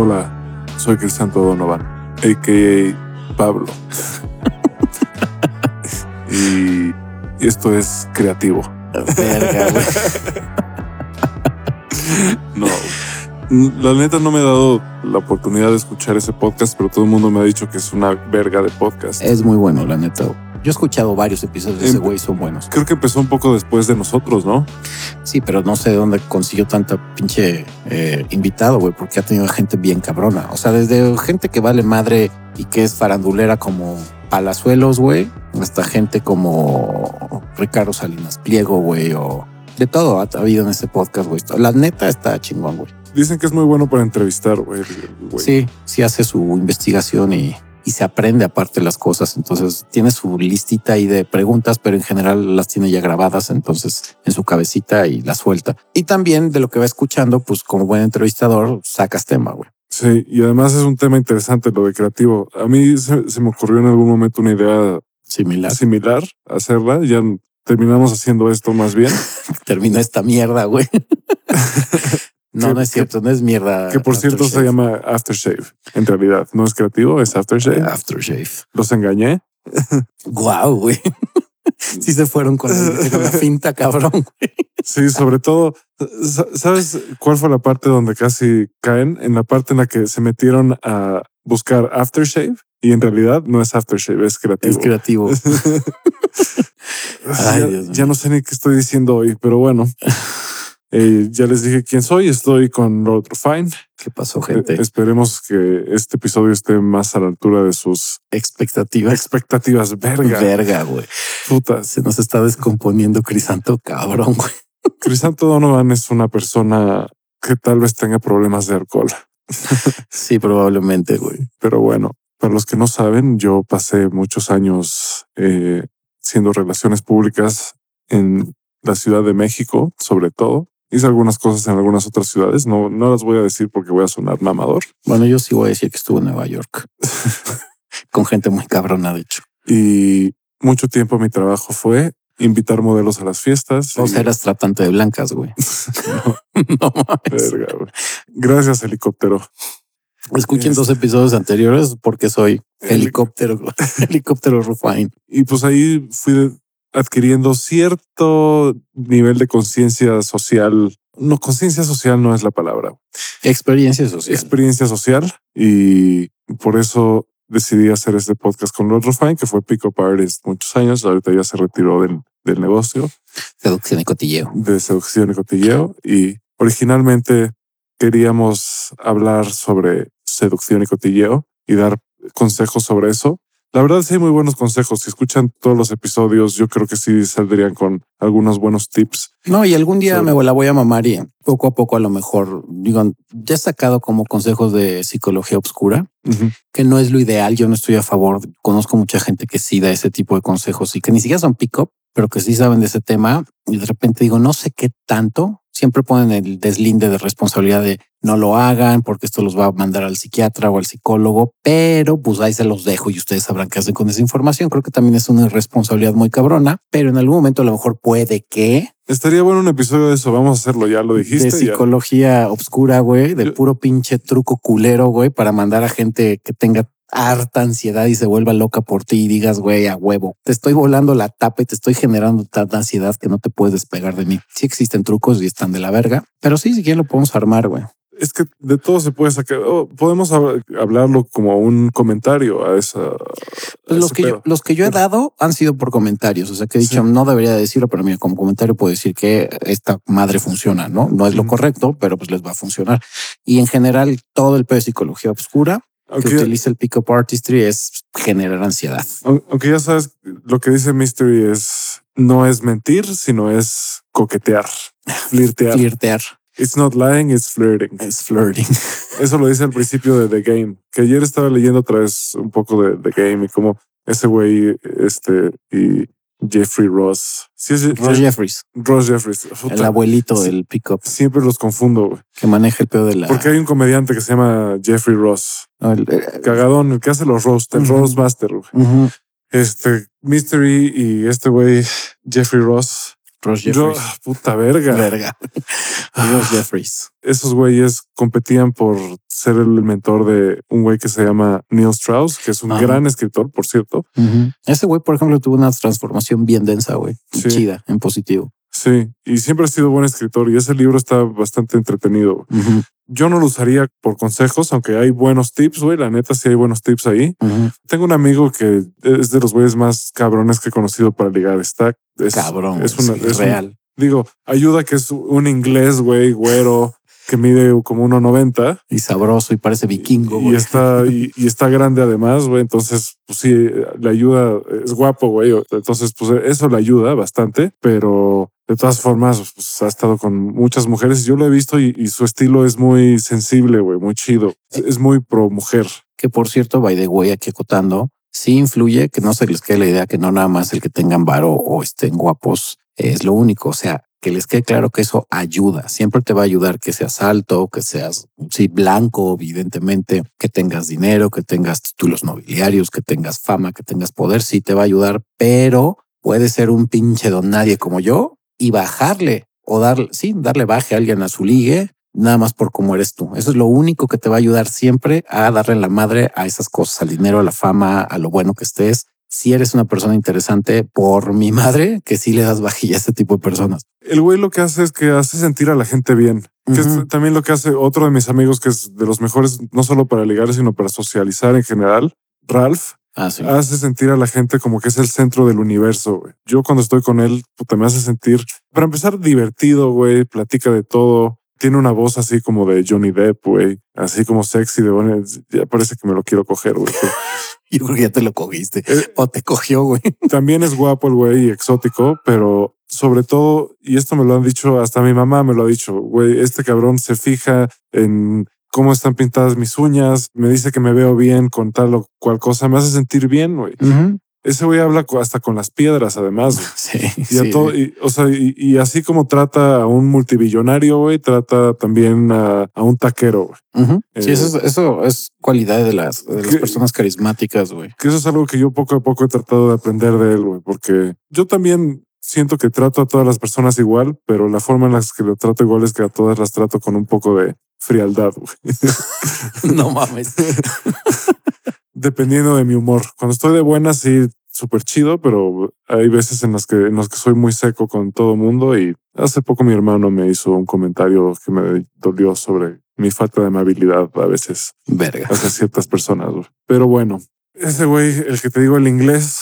Hola, soy Crisanto Donovan, a.k.a. Pablo. y esto es creativo. Verga. No, la neta no me he dado la oportunidad de escuchar ese podcast, pero todo el mundo me ha dicho que es una verga de podcast. Es muy bueno, la neta. Yo he escuchado varios episodios de ese Em- güey, son buenos. Creo que empezó un poco después de nosotros, ¿no? Sí, pero no sé de dónde consiguió tanta pinche eh, invitado, güey, porque ha tenido gente bien cabrona. O sea, desde gente que vale madre y que es farandulera como Palazuelos, güey, hasta gente como Ricardo Salinas Pliego, güey, o de todo ha habido en este podcast, güey. La neta está chingón, güey. Dicen que es muy bueno para entrevistar, güey. Sí, sí hace su investigación y, y se aprende aparte las cosas. Entonces tiene su listita ahí de preguntas, pero en general las tiene ya grabadas. Entonces en su cabecita y las suelta. Y también de lo que va escuchando, pues como buen entrevistador, sacas tema, güey. Sí, y además es un tema interesante lo de creativo. A mí se, se me ocurrió en algún momento una idea Similar. similar hacerla. Ya terminamos haciendo esto más bien. Termina esta mierda, güey. no, Que- no es cierto, no es mierda. Que por cierto se llama Aftershave. En realidad no es creativo, es Aftershave. Aftershave. Los engañé. Guau, güey. Sí se fueron con la, con la finta, cabrón. güey. Sí, sobre todo, sa- ¿sabes cuál fue la parte donde casi caen? En la parte en la que se metieron a buscar aftershave y en realidad no es aftershave, es creativo. Es creativo. Ay, ya, Dios ya no sé ni qué estoy diciendo hoy, pero bueno. Eh, ya les dije quién soy. Estoy con Lord Fine. ¿Qué pasó, gente? esperemos que este episodio esté más a la altura de sus Expectativas. expectativas. Verga, Verga, güey. putas. Se nos está descomponiendo Crisanto, cabrón, güey. Crisanto Donovan es una persona que tal vez tenga problemas de alcohol. Sí, probablemente, güey. Pero bueno, para los que no saben, yo pasé muchos años eh, siendo relaciones públicas en la Ciudad de México, sobre todo. Hice algunas cosas en algunas otras ciudades. No, no las voy a decir porque voy a sonar mamador. Bueno, yo sí voy a decir que estuve en Nueva York. Con gente muy cabrona, de hecho. Y mucho tiempo mi trabajo fue invitar modelos a las fiestas. O y- sea, eras tratante de blancas, güey. no mames. Verga, güey. Gracias, helicóptero. Escuchen Este- dos episodios anteriores porque soy helicóptero, helicóptero Rufine. Y pues ahí fui adquiriendo cierto nivel de conciencia social. No, conciencia social no es la palabra. Experiencia social. Experiencia social. Y por eso decidí hacer este podcast con Lord Rufine, que fue Pick-up Artist muchos años. Ahorita ya se retiró del, del negocio Seducción y cotilleo. de seducción y cotilleo. Y originalmente queríamos hablar sobre seducción y cotilleo y dar consejos sobre eso. La verdad sí hay muy buenos consejos. Si escuchan todos los episodios, yo creo que sí saldrían con algunos buenos tips. No, y algún día me la voy a mamar y poco a poco a lo mejor, digo, ya he sacado como consejos de psicología obscura, Ujú. que no es lo ideal. Yo no estoy a favor. Conozco mucha gente que sí da ese tipo de consejos y que ni siquiera son pick-up, pero que sí saben de ese tema. Y de repente digo, no sé qué tanto. Siempre ponen el deslinde de responsabilidad de no lo hagan porque esto los va a mandar al psiquiatra o al psicólogo, pero pues ahí se los dejo y ustedes sabrán qué hacen con esa información. Creo que también es una irresponsabilidad muy cabrona, pero en algún momento a lo mejor puede que Estaría bueno un episodio de eso. Vamos a hacerlo. Ya lo dijiste. de ya. psicología obscura, güey, de Yo- puro pinche truco culero, güey, para mandar a gente que tenga harta ansiedad y se vuelva loca por ti y digas, güey, a huevo, te estoy volando la tapa y te estoy generando tanta ansiedad que no te puedes despegar de mí. Sí existen trucos y están de la verga, pero sí, si quieren lo podemos armar, güey. Es que de todo se puede sacar. oh, podemos hab- hablarlo como un comentario a esa. a Pues los que, yo, los que yo he dado han sido por comentarios. O sea, que he dicho, Sí. no debería decirlo, pero mira, como comentario puedo decir que esta madre funciona, ¿no? No es lo correcto, pero pues les va a funcionar. Y en general, todo el pedo de psicología que utiliza el pick-up artistry es generar ansiedad. aun- aunque ya sabes, lo que dice Mystery es no es mentir, sino es coquetear, flirtear. Flirtear It's not lying, it's flirting. es flirting. Eso lo dice al principio de The Game, que ayer estaba leyendo otra vez un poco de The Game y cómo ese güey, este y Jeffrey Ross. Sí, es Ross Je- Jeffries, Ross Jeffries. Puta, el abuelito Sí. del pick-up Siempre los confundo, güey. que maneja el pedo de la. Porque hay un comediante que se llama Jeffrey Ross. El- eh, Cagadón, el que hace los roast, el Ujú. roastmaster. güey. Este Mystery y este güey Jeffrey Ross Ross Yo, Jeffries. ah, puta verga. Verga. Ross Jeffries. Esos güeyes competían por ser el mentor de un güey que se llama Neil Strauss, que es un Ajá. gran escritor, por cierto. Ujú. Ese güey, por ejemplo, tuvo una transformación bien densa, güey. Sí. Chida, en positivo. Sí, y siempre ha sido buen escritor y ese libro está bastante entretenido. Ujú, Yo no lo usaría por consejos, aunque hay buenos tips, güey. La neta, sí hay buenos tips ahí. Tengo un amigo que es de los güeyes más cabrones que he conocido para ligar. Está es, Cabrón. Es una, sí, es un- real. digo, ayuda que es un inglés, güey, güero, que mide como 1.90 Y sabroso y parece vikingo, y está y, y está grande además, güey. Entonces, pues sí, le ayuda. Es guapo, güey. Entonces, pues eso le ayuda bastante, pero de todas formas, pues ha estado con muchas mujeres. Yo lo he visto y, y su estilo es muy sensible, güey, muy chido. Es, es muy pro mujer. Que por cierto, by the way, aquí acotando, sí influye que no se les quede la idea que no nada más el que tengan varo o estén guapos es lo único. O sea, que les quede claro que eso ayuda. Siempre te va a ayudar que seas alto, que seas sí, blanco, evidentemente, que tengas dinero, que tengas títulos nobiliarios, que tengas fama, que tengas poder. Sí te va a ayudar, pero puede ser un pinche don nadie como yo y bajarle o darle, sí, darle baje a alguien a su ligue nada más por cómo eres tú. Eso es lo único que te va a ayudar siempre a darle la madre a esas cosas, al dinero, a la fama, a lo bueno que estés. Si eres una persona interesante, por mi madre, que sí le das vajilla a este tipo de personas. El güey lo que hace es que hace sentir a la gente bien. Que es también lo que hace otro de mis amigos, que es de los mejores, no solo para ligar, sino para socializar en general. Ralph Ah, sí. hace sentir a la gente como que es el centro del universo. güey. Yo cuando estoy con él, puta, me hace sentir, para empezar, divertido, güey, platica de todo. Tiene una voz así como de Johnny Depp, güey, así como sexy de bueno, ya parece que me lo quiero coger, güey. Yo creo que ya te lo cogiste Eh, o te cogió, güey. También es guapo el güey y exótico, pero sobre todo, y esto me lo han dicho, hasta mi mamá me lo ha dicho, güey, este cabrón se fija en cómo están pintadas mis uñas, me dice que me veo bien con tal o cual cosa, me hace sentir bien, güey. Ese güey habla hasta con las piedras, además. güey. Sí, Y, a sí. todo, y, o sea, y, y así como trata a un multibillonario, güey, trata también a, a un taquero, güey. Sí, Eh, eso, es- eso es cualidad de las, de las ¿Qué? personas carismáticas, güey. Que eso es algo que yo poco a poco he tratado de aprender de él, güey, porque yo también siento que trato a todas las personas igual, pero la forma en la que lo trato igual es que a todas las trato con un poco de frialdad. No mames. Dependiendo de mi humor. Cuando estoy de buena, sí, súper chido, pero hay veces en las que, en las que soy muy seco con todo mundo y hace poco mi hermano me hizo un comentario que me dolió sobre mi falta de amabilidad a veces Verga. hacia ciertas personas. Pero bueno, ese güey, el que te digo el inglés,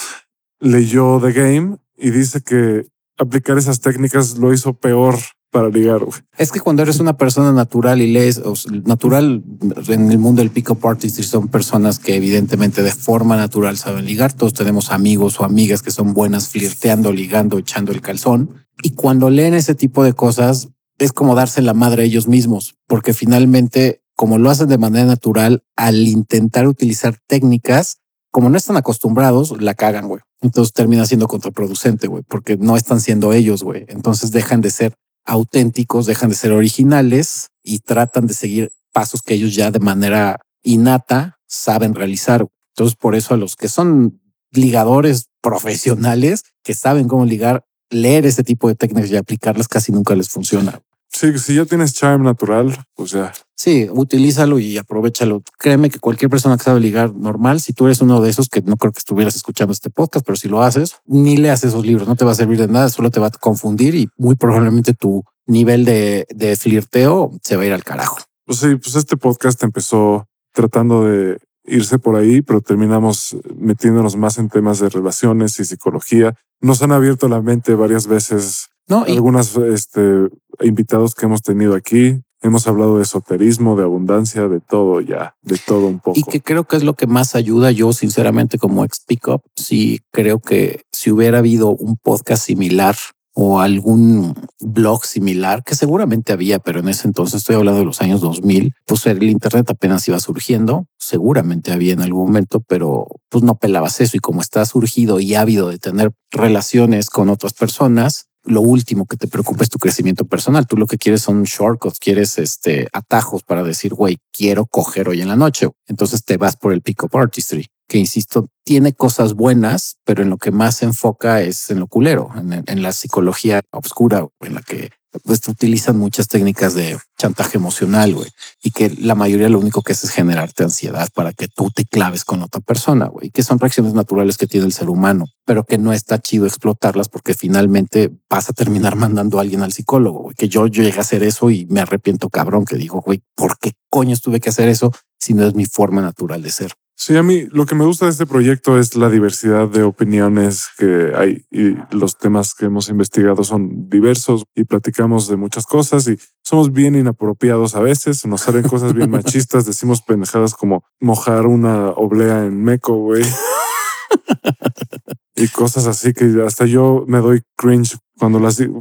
leyó The Game y dice que aplicar esas técnicas lo hizo peor para ligar. güey. Es que cuando eres una persona natural y lees, natural en el mundo del pick-up artistry son personas que evidentemente de forma natural saben ligar. Todos tenemos amigos o amigas que son buenas flirteando, ligando, echando el calzón. Y cuando leen ese tipo de cosas, es como darse la madre a ellos mismos, porque finalmente, como lo hacen de manera natural, al intentar utilizar técnicas, como no están acostumbrados, la cagan, güey. Entonces termina siendo contraproducente, güey, porque no están siendo ellos, güey. Entonces dejan de ser auténticos, dejan de ser originales y tratan de seguir pasos que ellos ya de manera innata saben realizar. Entonces, por eso a los que son ligadores profesionales que saben cómo ligar, leer ese tipo de técnicas y aplicarlas casi nunca les funciona. Sí, si ya tienes charm natural, pues ya. Sí, utilízalo y aprovechalo. Créeme que cualquier persona que sabe ligar normal, si tú eres uno de esos que no creo que estuvieras escuchando este podcast, pero si lo haces, ni leas esos libros, no te va a servir de nada, solo te va a confundir y muy probablemente tu nivel de, de flirteo se va a ir al carajo. Pues sí, pues este podcast empezó tratando de irse por ahí, pero terminamos metiéndonos más en temas de relaciones y psicología. Nos han abierto la mente varias veces No, y algunos este, invitados que hemos tenido aquí. Hemos hablado de esoterismo, de abundancia, de todo ya, de todo un poco. Y que creo que es lo que más ayuda yo, sinceramente, como ex Pickup. Sí, creo que si hubiera habido un podcast similar o algún blog similar, que seguramente había, pero en ese entonces estoy hablando de los años 2000, pues el Internet apenas iba surgiendo. Seguramente había en algún momento, pero pues no pelabas eso. Y como está surgido y ávido de tener relaciones con otras personas, lo último que te preocupa es tu crecimiento personal. Tú lo que quieres son shortcuts, quieres este atajos para decir, güey, quiero coger hoy en la noche. Entonces te vas por el pick-up artistry. que insisto, tiene cosas buenas, pero en lo que más se enfoca es en lo culero, en, en la psicología oscura, en la que pues utilizan muchas técnicas de chantaje emocional, güey, y que la mayoría lo único que hace es generarte ansiedad para que tú te claves con otra persona, güey, que son reacciones naturales que tiene el ser humano, pero que no está chido explotarlas porque finalmente vas a terminar mandando a alguien al psicólogo, que yo, yo llegué a hacer eso y me arrepiento cabrón que digo, güey, ¿por qué coño tuve que hacer eso si no es mi forma natural de ser? Sí, a mí lo que me gusta de este proyecto es la diversidad de opiniones que hay y los temas que hemos investigado son diversos y platicamos de muchas cosas y somos bien inapropiados a veces, nos salen cosas bien machistas, decimos pendejadas como mojar una oblea en meco, güey. y cosas así que hasta yo me doy cringe cuando las digo.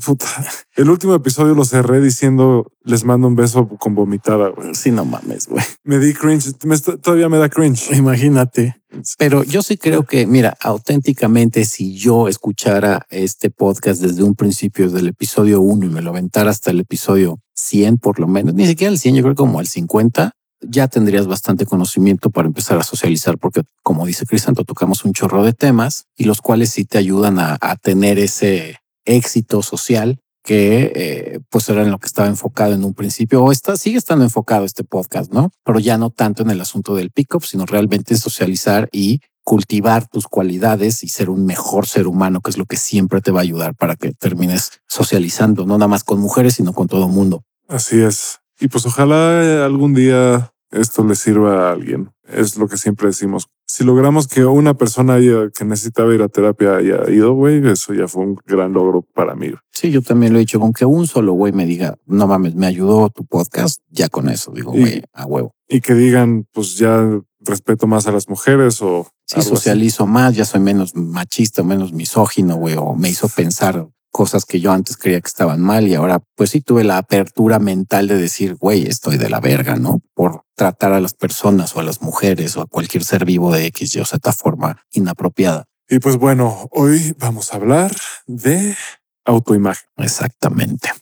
El último episodio lo cerré diciendo les mando un beso con vomitada. Güey. Sí, no mames, güey. Me di cringe. todavía me da cringe. Imagínate. Pero yo sí creo que, mira, auténticamente, si yo escuchara este podcast desde un principio, desde el episodio 1 y me lo aventara hasta el episodio 100 por lo menos, ni siquiera el 100, yo creo como al 50, ya tendrías bastante conocimiento para empezar a socializar, porque como dice Crisanto, tocamos un chorro de temas y los cuales sí te ayudan a, tener ese éxito social que eh, pues era en lo que estaba enfocado en un principio o está, sigue estando enfocado este podcast, ¿no? Pero ya no tanto en el asunto del pick-up, sino realmente en socializar y cultivar tus cualidades y ser un mejor ser humano, que es lo que siempre te va a ayudar para que termines socializando, no nada más con mujeres, sino con todo mundo. Así es. Y pues ojalá algún día esto le sirva a alguien. Es lo que siempre decimos. Si logramos que una persona que necesitaba ir a terapia haya ido, güey, eso ya fue un gran logro para mí. Sí, yo también lo he dicho. Con que un solo güey me diga, no mames, me ayudó tu podcast, ya con eso digo, güey, a huevo. Y que digan, pues ya respeto más a las mujeres o... Sí, socializo más, ya soy menos machista, menos misógino, güey, o me hizo pensar cosas que yo antes creía que estaban mal y ahora pues sí tuve la apertura mental de decir, güey, estoy de la verga, ¿no? Por tratar a las personas o a las mujeres o a cualquier ser vivo de X y o Z forma inapropiada. Y pues bueno, hoy vamos a hablar de autoimagen. Exactamente.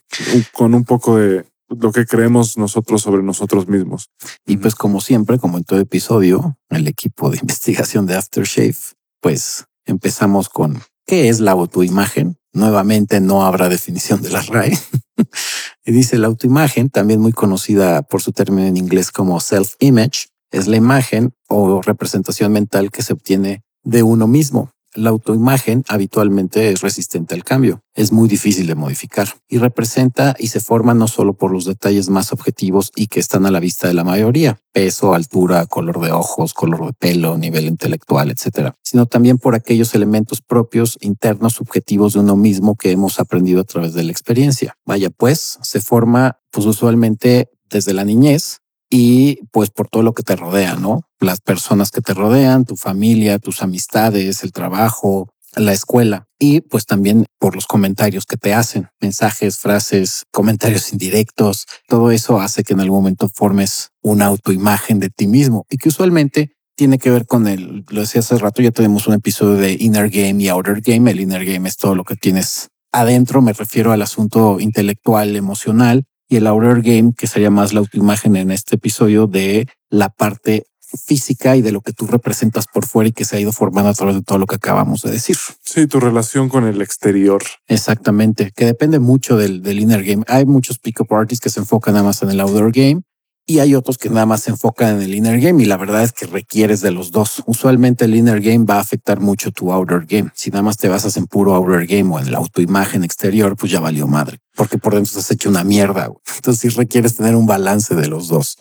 Con un poco de lo que creemos nosotros sobre nosotros mismos. Y pues como siempre, como en todo episodio, el equipo de investigación de Aftershave, pues empezamos con ¿qué es la autoimagen? Nuevamente no habrá definición de la RAE. y dice la autoimagen, también muy conocida por su término en inglés como self-image, es la imagen o representación mental que se obtiene de uno mismo. La autoimagen habitualmente es resistente al cambio, es muy difícil de modificar y representa y se forma no solo por los detalles más objetivos y que están a la vista de la mayoría, peso, altura, color de ojos, color de pelo, nivel intelectual, etcétera, sino también por aquellos elementos propios, internos, subjetivos de uno mismo que hemos aprendido a través de la experiencia. Vaya pues, se forma pues usualmente desde la niñez y pues por todo lo que te rodea, ¿no? Las personas que te rodean, tu familia, tus amistades, el trabajo, la escuela y pues también por los comentarios que te hacen, mensajes, frases, comentarios indirectos, todo eso hace que en algún momento formes una autoimagen de ti mismo y que usualmente tiene que ver con el, lo decía hace rato, ya tenemos un episodio de Inner Game y Outer Game. El Inner Game es todo lo que tienes adentro, me refiero al asunto intelectual, emocional, y el outer game, que sería más la autoimagen en este episodio de la parte física y de lo que tú representas por fuera y que se ha ido formando a través de todo lo que acabamos de decir. Sí, tu relación con el exterior. Exactamente, que depende mucho del, del inner game. Hay muchos pick-up artists que se enfocan nada más en el outer game y hay otros que nada más se enfocan en el inner game y la verdad es que requieres de los dos. Usualmente el inner game va a afectar mucho tu outer game. Si nada más te basas en puro outer game o en la autoimagen exterior, pues ya valió madre, porque por dentro has hecho una mierda. Entonces sí requieres tener un balance de los dos.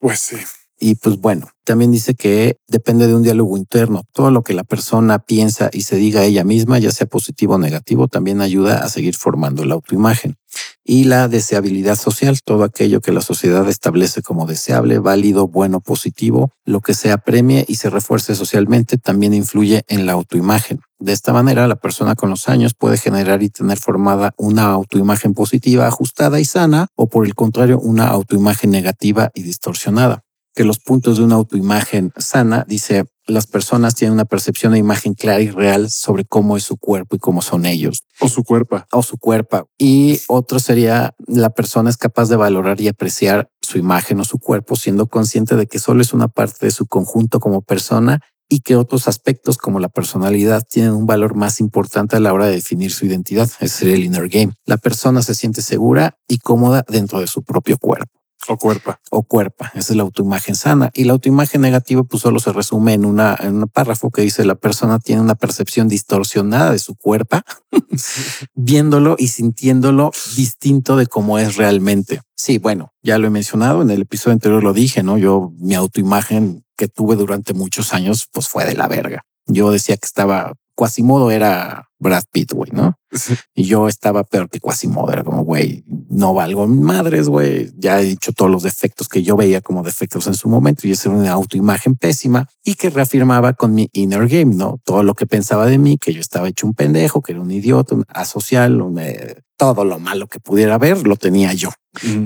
Pues sí. Y pues bueno, también dice que depende de un diálogo interno. Todo lo que la persona piensa y se diga ella misma, ya sea positivo o negativo, también ayuda a seguir formando la autoimagen. Y la deseabilidad social, todo aquello que la sociedad establece como deseable, válido, bueno, positivo, lo que se apremie y se refuerce socialmente, también influye en la autoimagen. De esta manera, la persona con los años puede generar y tener formada una autoimagen positiva, ajustada y sana, o por el contrario, una autoimagen negativa y distorsionada que los puntos de una autoimagen sana, dice, las personas tienen una percepción de imagen clara y real sobre cómo es su cuerpo y cómo son ellos. O su cuerpo. O su cuerpo. Y otro sería, la persona es capaz de valorar y apreciar su imagen o su cuerpo, siendo consciente de que solo es una parte de su conjunto como persona y que otros aspectos como la personalidad tienen un valor más importante a la hora de definir su identidad. Ese sería el inner game. La persona se siente segura y cómoda dentro de su propio cuerpo. O cuerpa. O cuerpa. Esa es la autoimagen sana. Y la autoimagen negativa, pues solo se resume en una, en un párrafo que dice la persona tiene una percepción distorsionada de su cuerpo, viéndolo y sintiéndolo distinto de cómo es realmente. Sí, bueno, ya lo he mencionado en el episodio anterior, lo dije, no? Yo, mi autoimagen que tuve durante muchos años, pues fue de la verga. Yo decía que estaba Quasimodo era Brad Pitt, güey, ¿no? Y yo estaba peor que Quasimodo, era como, güey, no valgo madres, güey. Ya he dicho todos los defectos que yo veía como defectos en su momento y esa era una autoimagen pésima y que reafirmaba con mi inner game, ¿no? Todo lo que pensaba de mí, que yo estaba hecho un pendejo, que era un idiota, un asocial, un, eh, todo lo malo que pudiera haber, lo tenía yo.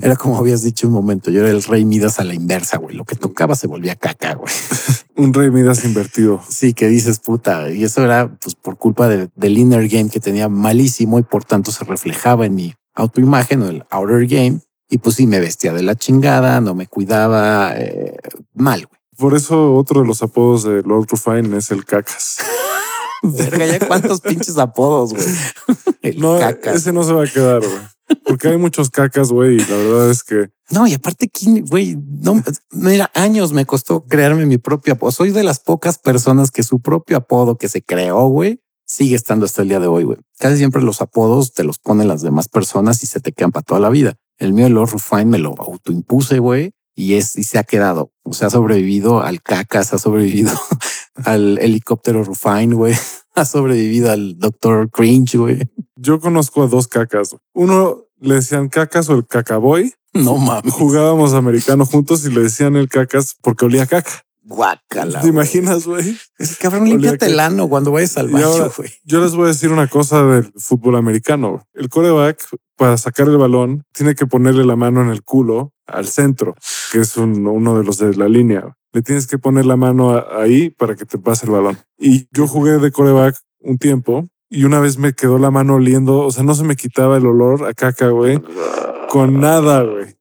Era como habías dicho un momento, yo era el rey Midas a la inversa, güey. Lo que tocaba se volvía caca, güey. un rey Midas invertido. Sí, que dices puta. Y eso era pues por culpa del inner game que tenía malísimo y por tanto se reflejaba en mi autoimagen o el outer game. Y pues sí, me vestía de la chingada, no me cuidaba eh, mal, güey. Por eso otro de los apodos de Lord Rufine es el cacas. Verga, ya cuántos pinches apodos, güey. no, ese no se va a quedar, güey. Porque hay muchos cacas, güey, y la verdad es que... No, y aparte, güey, no, mira, años me costó crearme mi propio apodo. Soy de las pocas personas que su propio apodo que se creó, güey, sigue estando hasta el día de hoy, güey. Casi siempre los apodos te los ponen las demás personas y se te quedan para toda la vida. El mío, Lord Rufine, me lo autoimpuse, güey, y es, y se ha quedado. O sea, ha sobrevivido al cacas, ha sobrevivido al helicóptero Rufine, güey. Ha sobrevivido al doctor Cringe, güey. Yo conozco a dos cacas. Uno le decían cacas o el cacaboy. No mames. Jugábamos americano juntos y le decían el cacas porque olía caca. Guácala. ¿Te imaginas, güey? Es cabrón, límpiate el ano cuando vayas al baño, güey. Yo les voy a decir una cosa del fútbol americano. El coreback, para sacar el balón, tiene que ponerle la mano en el culo al centro, que es uno de los de la línea le tienes que poner la mano ahí para que te pase el balón. Y yo jugué de coreback un tiempo y una vez me quedó la mano oliendo, o sea, no se me quitaba el olor a caca, güey, con nada, güey.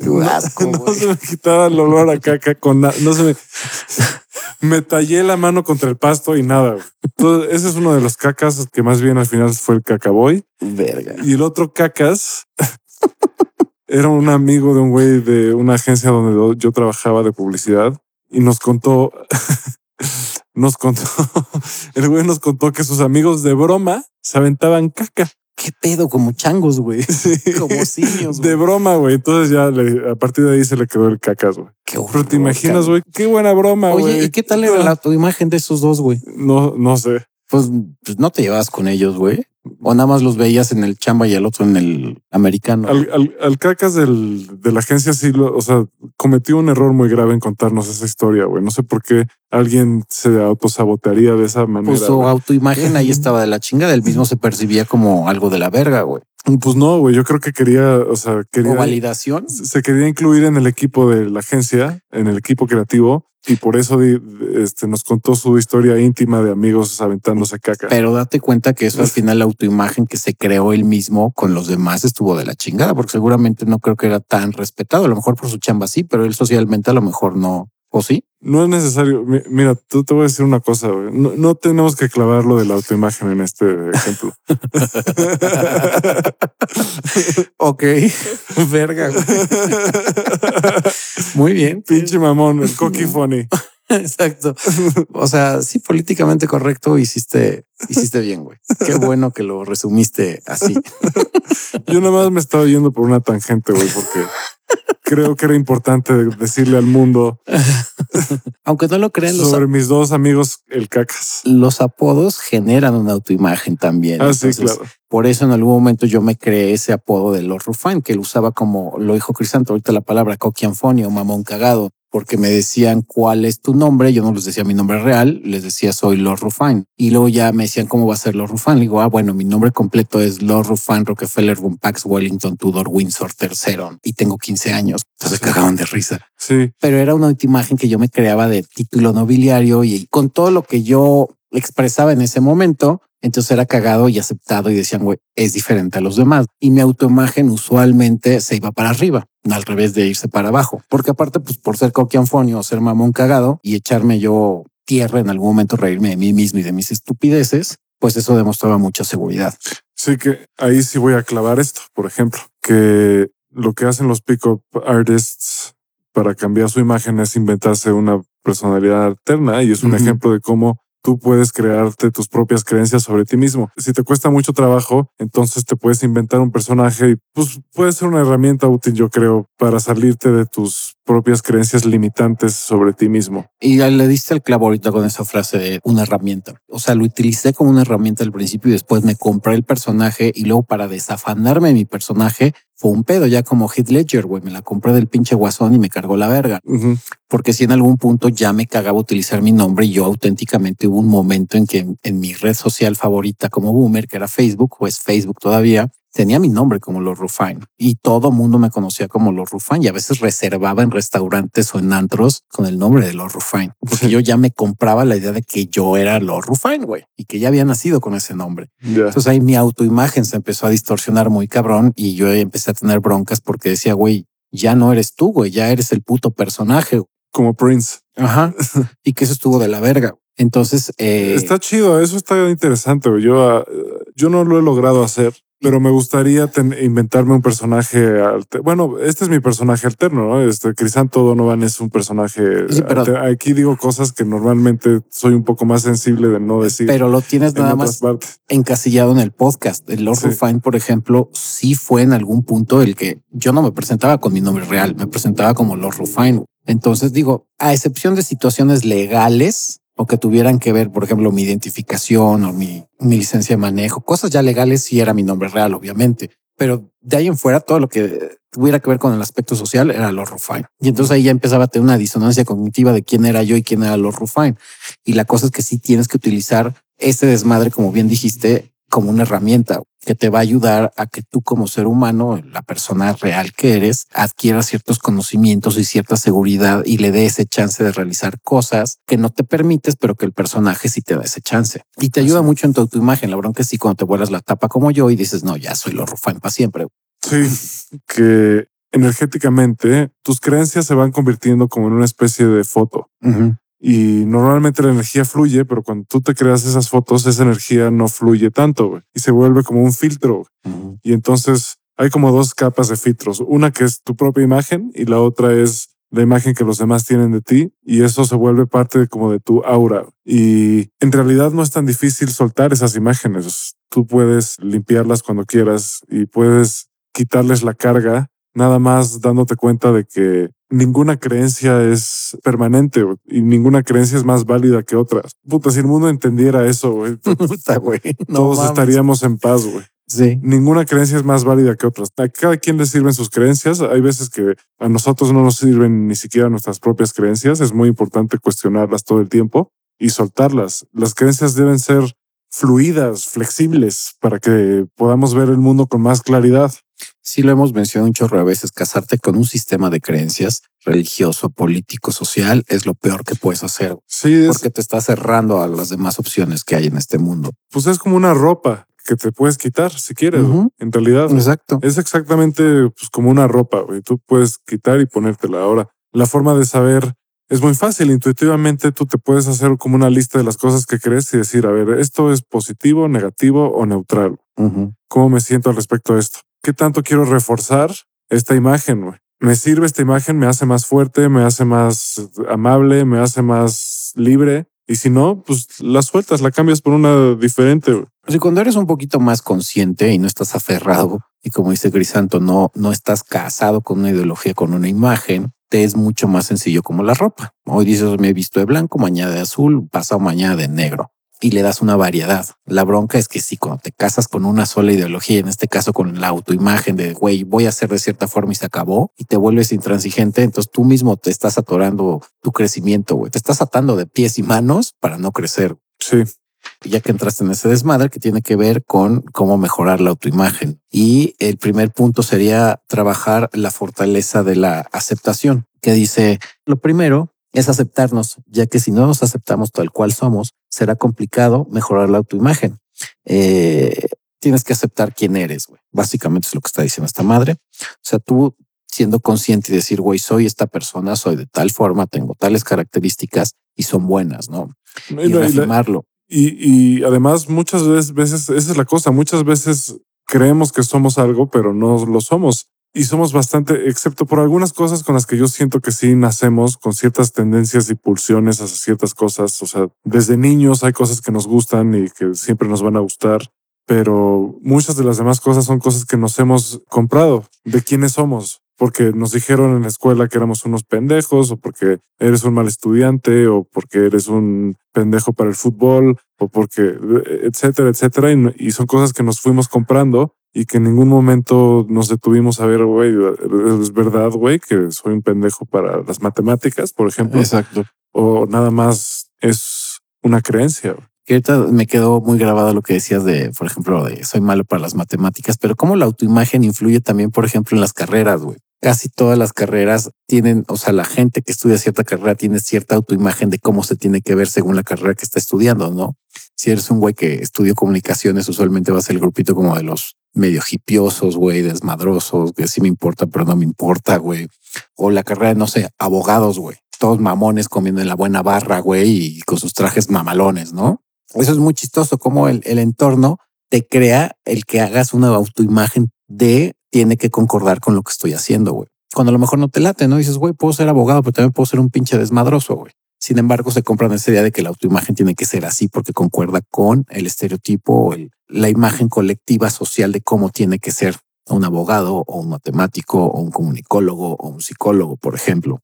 No, se me quitaba el olor a caca con nada, no se me... me tallé la mano contra el pasto y nada. Güey. Entonces, ese es uno de los cacas que más bien al final fue el cacaboy. Verga. Y el otro cacas era un amigo de un güey de una agencia donde yo trabajaba de publicidad y nos contó, nos contó, el güey nos contó que sus amigos de broma se aventaban caca. ¿Qué pedo? Como changos, güey. Como simios. De broma, güey. Entonces ya a partir de ahí se le quedó el cacas, güey. Qué Pero te imaginas, güey, qué buena broma, güey. Oye, ¿y qué tal era la tu imagen de esos dos, güey? No, no sé. Pues, pues no te llevabas con ellos, güey. O nada más los veías en el chamba y el otro en el americano. Al, cacas del, de la agencia sí, lo, o sea, cometió un error muy grave en contarnos esa historia, güey. No sé por qué alguien se autosabotearía de esa manera. Pues su autoimagen ahí estaba de la chinga, del mismo se percibía como algo de la verga, güey. Pues no, güey, yo creo que quería, o sea, quería... validación? Se quería incluir en el equipo de la agencia, en el equipo creativo, y por eso este, nos contó su historia íntima de amigos aventándose caca. Pero date cuenta que eso al final la autoimagen que se creó él mismo con los demás estuvo de la chingada, porque seguramente no creo que era tan respetado. A lo mejor por su chamba sí, pero él socialmente a lo mejor no. ¿O sí? No es necesario. Mira, tú te voy a decir una cosa. No, no, tenemos que clavar lo de la autoimagen en este ejemplo. ok, verga. Muy bien. Pinche mamón, el coqui funny. Exacto. O sea, sí, políticamente correcto, hiciste, hiciste bien, güey. Qué bueno que lo resumiste así. Yo nada más me estaba yendo por una tangente, güey, porque creo que era importante decirle al mundo. Aunque no lo creen. Sobre mis dos amigos, el cacas. Los apodos generan una autoimagen también. Ah, sí, claro. Por eso en algún momento yo me creé ese apodo de los Rufán, que él usaba como lo dijo Crisanto, ahorita la palabra coquianfonio, mamón cagado porque me decían cuál es tu nombre. Yo no les decía mi nombre real, les decía soy Lord Rufine. Y luego ya me decían cómo va a ser Lord Rufine. Le digo, ah, bueno, mi nombre completo es Lord Rufine Rockefeller Pax Wellington Tudor Windsor III y tengo 15 años. Entonces cagaban de risa. Sí. Pero era una imagen que yo me creaba de título nobiliario y con todo lo que yo expresaba en ese momento, entonces era cagado y aceptado y decían, güey, es diferente a los demás. Y mi autoimagen usualmente se iba para arriba, al revés de irse para abajo. Porque aparte, pues por ser coquianfonio o ser mamón cagado y echarme yo tierra en algún momento reírme de mí mismo y de mis estupideces, pues eso demostraba mucha seguridad. Sí, que ahí sí voy a clavar esto, por ejemplo, que lo que hacen los pick-up artists para cambiar su imagen es inventarse una personalidad alterna y es un ejemplo de cómo tú puedes crearte tus propias creencias sobre ti mismo. Si te cuesta mucho trabajo, entonces te puedes inventar un personaje y pues puede ser una herramienta útil, yo creo, para salirte de tus propias creencias limitantes sobre ti mismo. Y le diste el clavo ahorita con esa frase de una herramienta. O sea, lo utilicé como una herramienta al principio y después me compré el personaje y luego para desafanarme de mi personaje fue un pedo ya como Heath Ledger, güey. Me la compré del pinche guasón y me cargó la verga. Porque si en algún punto ya me cagaba utilizar mi nombre y yo auténticamente hubo un momento en que en, mi red social favorita como boomer, que era Facebook, o es Facebook todavía, tenía mi nombre como Los Rufine y todo mundo me conocía como Los Rufine y a veces reservaba en restaurantes o en antros con el nombre de Los Rufine, porque yo ya me compraba la idea de que yo era Los Rufine, güey, y que ya había nacido con ese nombre. Entonces ahí mi autoimagen se empezó a distorsionar muy cabrón y yo empecé a tener broncas porque decía, güey, ya no eres tú, güey, ya eres el puto personaje. Como Prince. Ajá. y que eso estuvo de la verga. Entonces, eh, Está chido, eso está interesante. Yo, ah, yo no lo he logrado hacer, pero me gustaría ten- inventarme un personaje. alte- Bueno, este es mi personaje alterno, ¿no? Este Crisanto Donovan es un personaje. Sí, pero- alte- Aquí digo cosas que normalmente soy un poco más sensible de no decir. pero lo tienes en nada más partes. encasillado en el podcast. El Lord Sí. Por ejemplo, sí fue en algún punto el que yo no me presentaba con mi nombre real, me presentaba como Lord Rufine. Entonces digo, a excepción de situaciones legales o que tuvieran que ver, por ejemplo, mi identificación o mi, licencia de manejo, cosas ya legales, sí era mi nombre real, obviamente. Pero de ahí en fuera, todo lo que tuviera que ver con el aspecto social era Lord Rufine. Y entonces ahí ya empezaba a tener una disonancia cognitiva de quién era yo y quién era Lord Rufine. Y la cosa es que sí tienes que utilizar este desmadre, como bien dijiste, como una herramienta que te va a ayudar a que tú como ser humano, la persona real que eres, adquiera ciertos conocimientos y cierta seguridad y le dé ese chance de realizar cosas que no te permites, pero que el personaje sí te da ese chance. Y te ayuda mucho en tu autoimagen. La bronca es sí cuando te vuelas la tapa como yo y dices, no, ya soy lo Rufine para siempre. Sí, que energéticamente tus creencias se van convirtiendo como en una especie de foto. Y normalmente la energía fluye, pero cuando tú te creas esas fotos, esa energía no fluye tanto y se vuelve como un filtro. Y entonces hay como dos capas de filtros. Una que es tu propia imagen y la otra es la imagen que los demás tienen de ti y eso se vuelve parte de como de tu aura. Y en realidad no es tan difícil soltar esas imágenes. Tú puedes limpiarlas cuando quieras y puedes quitarles la carga nada más dándote cuenta de que ninguna creencia es permanente y ninguna creencia es más válida que otras. Puta, si el mundo entendiera eso, güey. No todos mames. estaríamos en paz, güey Sí. ninguna creencia es más válida que otras. A cada quien le sirven sus creencias. Hay veces que a nosotros no nos sirven ni siquiera nuestras propias creencias. Es muy importante cuestionarlas todo el tiempo y soltarlas. Las creencias deben ser fluidas, flexibles, para que podamos ver el mundo con más claridad. Sí lo hemos mencionado un chorro de veces, casarte con un sistema de creencias religioso, político, social es lo peor que puedes hacer Sí, es, porque te está cerrando a las demás opciones que hay en este mundo. pues es como una ropa que te puedes quitar si quieres. En realidad Exacto. es exactamente pues, como una ropa. güey. Tú puedes quitar y ponértela. Ahora, la forma de saber es muy fácil. Intuitivamente tú te puedes hacer como una lista de las cosas que crees y decir, a ver, esto es positivo, negativo o neutral. ¿Cómo me siento al respecto de esto? ¿Qué tanto quiero reforzar esta imagen? ¿Me sirve esta imagen? ¿Me hace más fuerte? ¿Me hace más amable? ¿Me hace más libre? Y si no, pues la sueltas, la cambias por una diferente. sea, cuando eres un poquito más consciente y no estás aferrado y como dice Grisanto, no, no estás casado con una ideología, con una imagen, te es mucho más sencillo como la ropa. Hoy dices, me he visto de blanco, mañana de azul, pasado mañana de negro y le das una variedad. La bronca es que si cuando te casas con una sola ideología, en este caso con la autoimagen de güey, voy a hacer de cierta forma y se acabó y te vuelves intransigente, entonces tú mismo te estás atorando tu crecimiento, güey. Te estás atando de pies y manos para no crecer Sí, ya que entraste en ese desmadre que tiene que ver con cómo mejorar la autoimagen. Y el primer punto sería trabajar la fortaleza de la aceptación, que dice, lo primero es aceptarnos, ya que si no nos aceptamos tal cual somos, será complicado mejorar la autoimagen. Eh, tienes que aceptar quién eres, güey. Básicamente es lo que está diciendo esta madre. O sea, tú siendo consciente y decir, güey, soy esta persona, soy de tal forma, tengo tales características y son buenas, ¿no? No, Y, y y la- reafirmarlo. Y, y además muchas veces, veces, esa es la cosa, muchas veces creemos que somos algo, pero no lo somos. Y somos bastante, excepto por algunas cosas con las que yo siento que sí nacemos con ciertas tendencias y pulsiones hacia ciertas cosas. O sea, desde niños hay cosas que nos gustan y que siempre nos van a gustar, pero muchas de las demás cosas son cosas que nos hemos comprado de quiénes somos. Porque nos dijeron en la escuela que éramos unos pendejos, o porque eres un mal estudiante, o porque eres un pendejo para el fútbol, o porque, etcétera, etcétera. Y, y son cosas que nos fuimos comprando y que en ningún momento nos detuvimos a ver, güey, es verdad, güey, que soy un pendejo para las matemáticas, por ejemplo, Exacto. o nada más es una creencia. Que ahorita me quedó muy grabado lo que decías de, por ejemplo, de soy malo para las matemáticas, pero cómo la autoimagen influye también, por ejemplo, en las carreras, güey. Casi todas las carreras tienen, o sea, la gente que estudia cierta carrera tiene cierta autoimagen de cómo se tiene que ver según la carrera que está estudiando, ¿no? Si eres un güey que estudió comunicaciones, usualmente va a ser el grupito como de los medio hipiosos, güey, desmadrosos, que sí me importa, pero no me importa, güey. O la carrera, no sé, abogados, güey. Todos mamones comiendo en la buena barra, güey, y con sus trajes mamalones, ¿no? Eso es muy chistoso, como el, el entorno te crea el que hagas una autoimagen de tiene que concordar con lo que estoy haciendo, güey. Cuando a lo mejor no te late, ¿no? Dices, güey, puedo ser abogado, pero también puedo ser un pinche desmadroso, güey. Sin embargo, se compran esa idea de que la autoimagen tiene que ser así porque concuerda con el estereotipo o la imagen colectiva social de cómo tiene que ser un abogado o un matemático o un comunicólogo o un psicólogo, por ejemplo.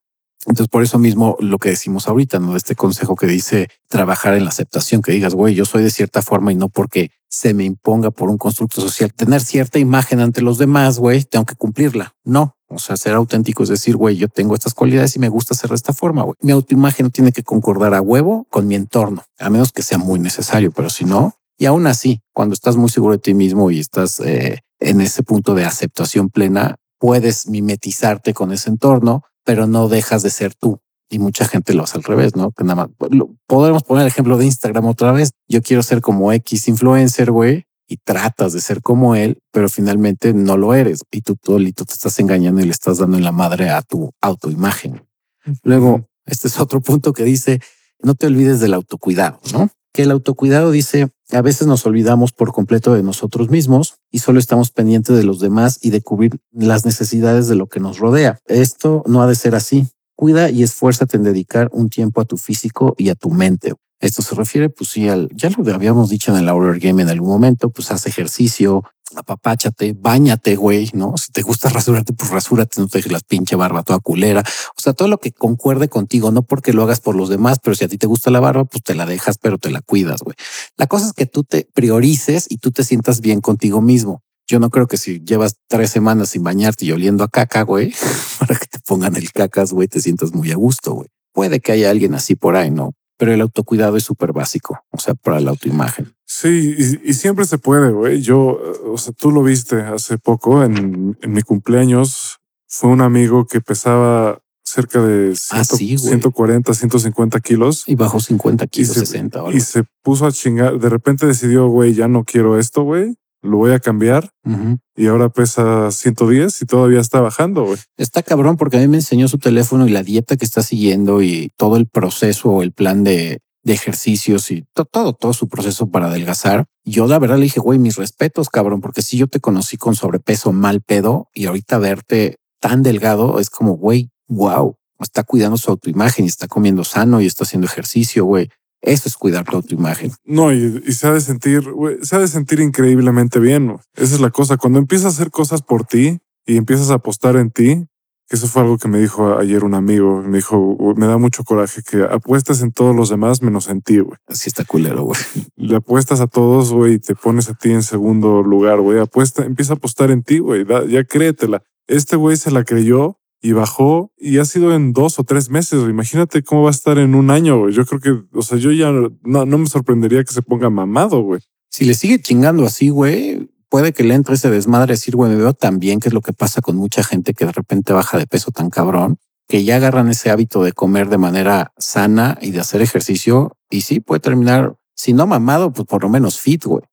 Entonces, por eso mismo lo que decimos ahorita, ¿no? Este consejo que dice trabajar en la aceptación, que digas, güey, yo soy de cierta forma y no porque se me imponga por un constructo social tener cierta imagen ante los demás, güey, tengo que cumplirla. No, o sea, ser auténtico es decir, güey, yo tengo estas cualidades y me gusta hacer de esta forma, güey. Mi autoimagen tiene que concordar a huevo con mi entorno, a menos que sea muy necesario, pero si no, y aún así, cuando estás muy seguro de ti mismo y estás eh, en ese punto de aceptación plena, puedes mimetizarte con ese entorno, pero no dejas de ser tú. Y mucha gente lo hace al revés, ¿no? Que nada más podemos poner el ejemplo de Instagram otra vez. Yo quiero ser como X influencer, güey, y tratas de ser como él, pero finalmente no lo eres y tú solito te estás engañando y le estás dando en la madre a tu autoimagen. Luego, este es otro punto que dice, no te olvides del autocuidado, ¿no? Que el autocuidado dice, a veces nos olvidamos por completo de nosotros mismos y solo estamos pendientes de los demás y de cubrir las necesidades de lo que nos rodea. Esto no ha de ser así. Cuida y esfuérzate en dedicar un tiempo a tu físico y a tu mente. Esto se refiere, pues sí, al, ya lo habíamos dicho en el Hour Game en algún momento, pues haz ejercicio, apapáchate, bañate, güey, ¿no? Si te gusta rasurarte, pues rasúrate, no te dejes la pinche barba toda culera. O sea, todo lo que concuerde contigo, no porque lo hagas por los demás, pero si a ti te gusta la barba, pues te la dejas, pero te la cuidas, güey. La cosa es que tú te priorices y tú te sientas bien contigo mismo. Yo no creo que si llevas tres semanas sin bañarte y oliendo a caca, güey, para que te pongan el cacas, güey, te sientas muy a gusto, güey. Puede que haya alguien así por ahí, ¿no? Pero el autocuidado es súper básico, o sea, para la autoimagen. Sí, y, y siempre se puede, güey. Yo, eh, o sea, tú lo viste hace poco en, en mi cumpleaños. Fue un amigo que pesaba cerca de Ah, 100, sí, güey. 140, 150 kilos Y bajó 50 y kilos, se, 60 o y se puso a chingar. De repente decidió, güey, ya no quiero esto, güey. Lo voy a cambiar y ahora pesa 110 y todavía está bajando. Está cabrón porque a mí me enseñó su teléfono y la dieta que está siguiendo y todo el proceso o el plan de, de ejercicios y to- todo, todo su proceso para adelgazar. Yo la verdad le dije, güey, mis respetos, cabrón, porque si yo te conocí con sobrepeso mal pedo y ahorita verte tan delgado es como, güey, wow, está cuidando su autoimagen y está comiendo sano y está haciendo ejercicio, güey. Eso es cuidar tu autoimagen. No, y, y se ha de sentir, se ha de sentir increíblemente bien. Esa es la cosa. Cuando empiezas a hacer cosas por ti y empiezas a apostar en ti, que eso fue algo que me dijo ayer un amigo. Me dijo, "Güey, me da mucho coraje que apuestes en todos los demás menos en ti, güey. Así está culero, güey. Le apuestas a todos, güey, y te pones a ti en segundo lugar, güey. Apuesta, empieza a apostar en ti, güey. Ya créetela. Este güey se la creyó y bajó y ha sido en dos o tres meses. Imagínate cómo va a estar en un año, güey. Yo creo que, o sea, yo ya no, no me sorprendería que se ponga mamado, güey. Si le sigue chingando así, güey, puede que le entre ese desmadre decir, güey, me veo tan bien, que es lo que pasa con mucha gente que de repente baja de peso tan cabrón, que ya agarran ese hábito de comer de manera sana y de hacer ejercicio. Y sí, puede terminar, si no mamado, pues por lo menos fit, güey.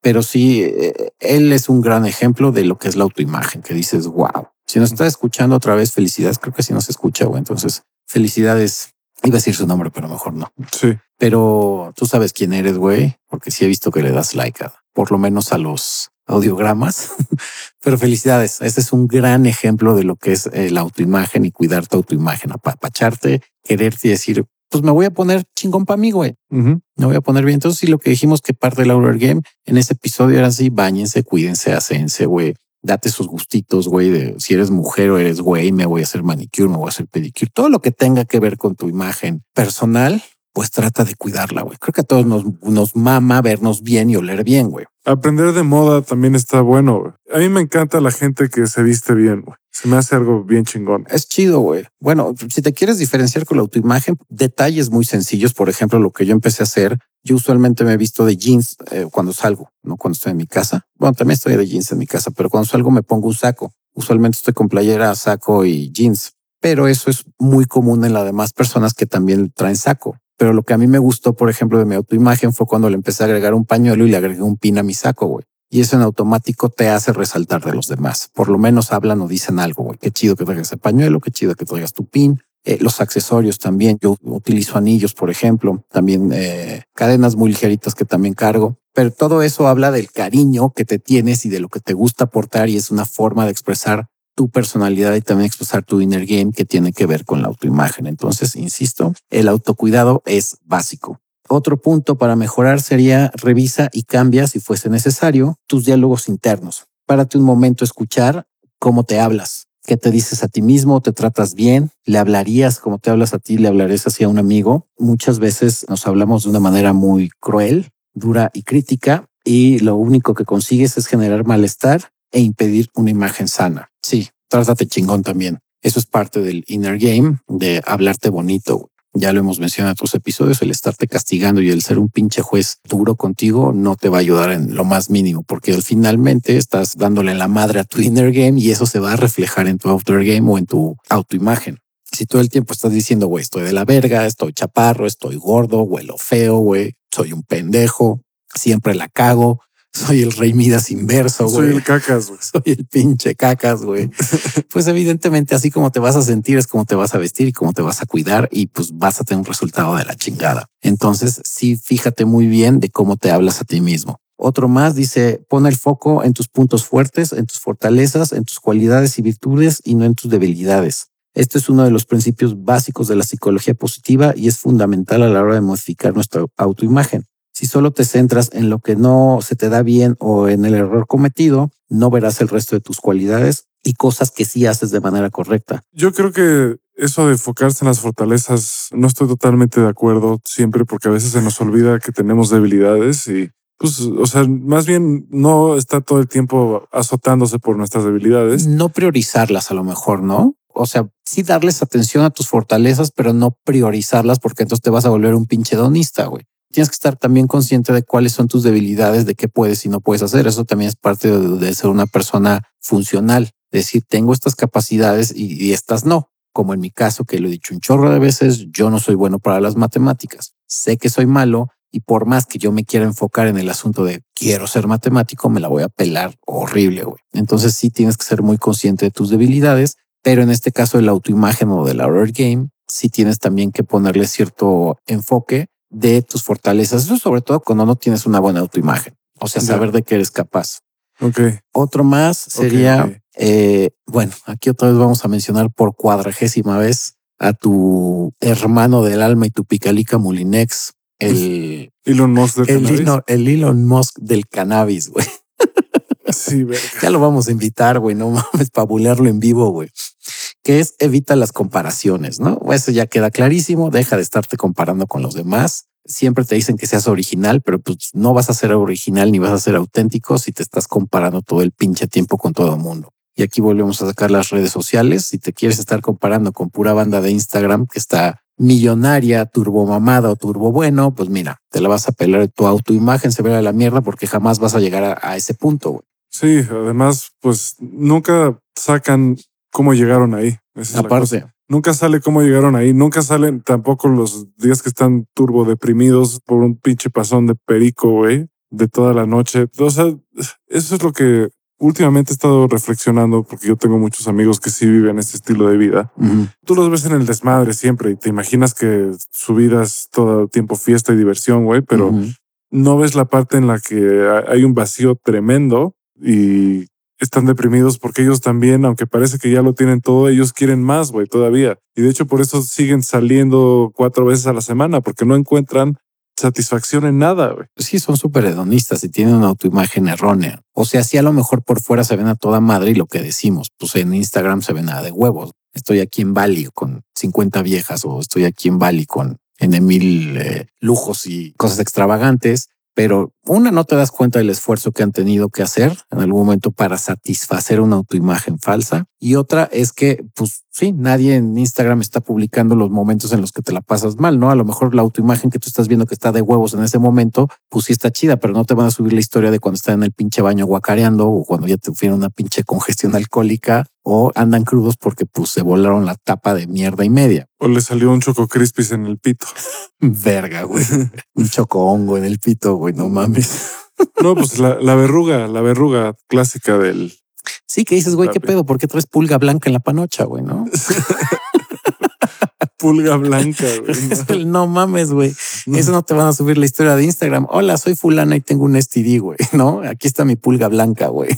Pero sí, eh, él es un gran ejemplo de lo que es la autoimagen, que dices, wow, Si nos está escuchando otra vez, felicidades. Creo que sí nos escucha, güey. Entonces, felicidades. Iba a decir su nombre, pero mejor no. Sí. Pero tú sabes quién eres, güey, porque sí he visto que le das like a, por lo menos a los audiogramas. pero felicidades. Ese es un gran ejemplo de lo que es eh, la autoimagen y cuidar tu autoimagen, apapacharte, quererte y decir, pues me voy a poner chingón para mí, güey. Me voy a poner bien. Entonces, sí, lo que dijimos que parte del Horror Game en ese episodio era así, bañense, cuídense, hacense, güey. Date sus gustitos, güey, de si eres mujer o eres güey, me voy a hacer manicure, me voy a hacer pedicure. Todo lo que tenga que ver con tu imagen personal, pues trata de cuidarla, güey. Creo que a todos nos, nos mama vernos bien y oler bien, güey. Aprender de moda también está bueno. güey. A mí me encanta la gente que se viste bien. güey. Se me hace algo bien chingón. Es chido, güey. Bueno, si te quieres diferenciar con la autoimagen, detalles muy sencillos. Por ejemplo, lo que yo empecé a hacer, yo usualmente me he visto de jeans eh, cuando salgo, no cuando estoy en mi casa. Bueno, también estoy de jeans en mi casa, pero cuando salgo me pongo un saco. Usualmente estoy con playera, saco y jeans. Pero eso es muy común en las demás personas que también traen saco. Pero lo que a mí me gustó, por ejemplo, de mi autoimagen fue cuando le empecé a agregar un pañuelo y le agregué un pin a mi saco, güey. Y eso en automático te hace resaltar de los demás. Por lo menos hablan o dicen algo, güey. Qué chido que traigas el pañuelo, qué chido que traigas tu pin. Eh, los accesorios también. Yo utilizo anillos, por ejemplo, también eh, cadenas muy ligeritas que también cargo. Pero todo eso habla del cariño que te tienes y de lo que te gusta aportar y es una forma de expresar tu personalidad y también expresar tu inner game que tiene que ver con la autoimagen. Entonces, insisto, el autocuidado es básico. Otro punto para mejorar sería revisa y cambia, si fuese necesario, tus diálogos internos. Párate un momento a escuchar cómo te hablas, qué te dices a ti mismo, te tratas bien, le hablarías como te hablas a ti, le hablarías así a un amigo. Muchas veces nos hablamos de una manera muy cruel, dura y crítica y lo único que consigues es generar malestar e impedir una imagen sana. Sí, trátate chingón también. Eso es parte del inner game de hablarte bonito. Ya lo hemos mencionado en otros episodios, el estarte castigando y el ser un pinche juez duro contigo no te va a ayudar en lo más mínimo, porque al finalmente estás dándole la madre a tu inner game y eso se va a reflejar en tu outer game o en tu autoimagen. Si todo el tiempo estás diciendo, güey, estoy de la verga, estoy chaparro, estoy gordo, huelo feo, güey, soy un pendejo, siempre la cago, soy el rey Midas inverso, Soy güey. el cacas, güey. Soy el pinche cacas, güey. Pues evidentemente así como te vas a sentir es como te vas a vestir y cómo te vas a cuidar y pues vas a tener un resultado de la chingada. Entonces sí, fíjate muy bien de cómo te hablas a ti mismo. Otro más dice, pon el foco en tus puntos fuertes, en tus fortalezas, en tus cualidades y virtudes y no en tus debilidades. Este es uno de los principios básicos de la psicología positiva y es fundamental a la hora de modificar nuestra autoimagen. Si solo te centras en lo que no se te da bien o en el error cometido, no verás el resto de tus cualidades y cosas que sí haces de manera correcta. Yo creo que eso de enfocarse en las fortalezas, no estoy totalmente de acuerdo siempre porque a veces se nos olvida que tenemos debilidades y pues, o sea, más bien no está todo el tiempo azotándose por nuestras debilidades. No priorizarlas a lo mejor, ¿no? O sea, sí darles atención a tus fortalezas, pero no priorizarlas porque entonces te vas a volver un pinche donista, güey. Tienes que estar también consciente de cuáles son tus debilidades, de qué puedes y no puedes hacer. Eso también es parte de, ser una persona funcional. Decir, tengo estas capacidades y, y estas no. Como en mi caso, que lo he dicho un chorro de veces, yo no soy bueno para las matemáticas. Sé que soy malo y por más que yo me quiera enfocar en el asunto de quiero ser matemático, me la voy a pelar horrible, güey. Entonces sí tienes que ser muy consciente de tus debilidades, pero en este caso de la autoimagen o del horror game, sí tienes también que ponerle cierto enfoque de tus fortalezas. Eso sobre todo cuando no tienes una buena autoimagen. O sea, saber de qué eres capaz. Ok. Otro más sería, eh, bueno, aquí otra vez vamos a mencionar por cuadragésima vez a tu hermano del alma y tu picalica Mulinex, el, Elon Musk del el, cannabis. Elon, el Elon Musk del cannabis, güey. Sí, verga. Ya lo vamos a invitar, güey, no mames, para bulearlo en vivo, güey. Que es evita las comparaciones, ¿no? Eso ya queda clarísimo, deja de estarte comparando con los demás. Siempre te dicen que seas original, pero pues no vas a ser original ni vas a ser auténtico si te estás comparando todo el pinche tiempo con todo el mundo. Y aquí volvemos a sacar las redes sociales. Si te quieres estar comparando con pura banda de Instagram que está millonaria, turbo mamada o turbo bueno, pues mira, te la vas a pelar. Tu autoimagen se verá a la mierda porque jamás vas a llegar a, a ese punto. Sí, además, pues nunca sacan cómo llegaron ahí. Esa. Aparte, Nunca sale cómo llegaron ahí. Nunca salen tampoco los días que están turbo deprimidos por un pinche pasón de perico, güey, de toda la noche. O sea, eso es lo que últimamente he estado reflexionando porque yo tengo muchos amigos que sí viven este estilo de vida. Tú los ves en el desmadre siempre y te imaginas que su vida es todo el tiempo fiesta y diversión, güey, pero no ves la parte en la que hay un vacío tremendo y están deprimidos porque ellos también, aunque parece que ya lo tienen todo, ellos quieren más, güey, todavía. Y de hecho por eso siguen saliendo cuatro veces a la semana, porque no encuentran satisfacción en nada. Güey. Sí, son súper hedonistas y tienen una autoimagen errónea. O sea, sí a lo mejor por fuera se ven a toda madre y lo que decimos, pues en Instagram se ven nada de huevos. Estoy aquí en Bali con 50 viejas o estoy aquí en Bali con en mil eh, lujos y cosas extravagantes pero una, no te das cuenta del esfuerzo que han tenido que hacer en algún momento para satisfacer una autoimagen falsa. Y otra es que, pues sí, nadie en Instagram está publicando los momentos en los que te la pasas mal, ¿no? A lo mejor la autoimagen que tú estás viendo que está de huevos en ese momento, pues sí está chida, pero no te van a subir la historia de cuando están en el pinche baño guacareando o cuando ya te tuvieron una pinche congestión alcohólica o andan crudos porque pues se volaron la tapa de mierda y media. O le salió un choco crispis en el pito. Verga, güey. un choco hongo en el pito, güey, no mames. no, pues la, verruga, la verruga clásica del... Sí, que dices, güey, ¿qué pedo? ¿Por qué traes pulga blanca en la panocha, güey, no? pulga blanca, güey. No, mames, güey. Eso no te van a subir la historia de Instagram. Hola, soy fulana y tengo un STD, güey. No, aquí está mi pulga blanca, güey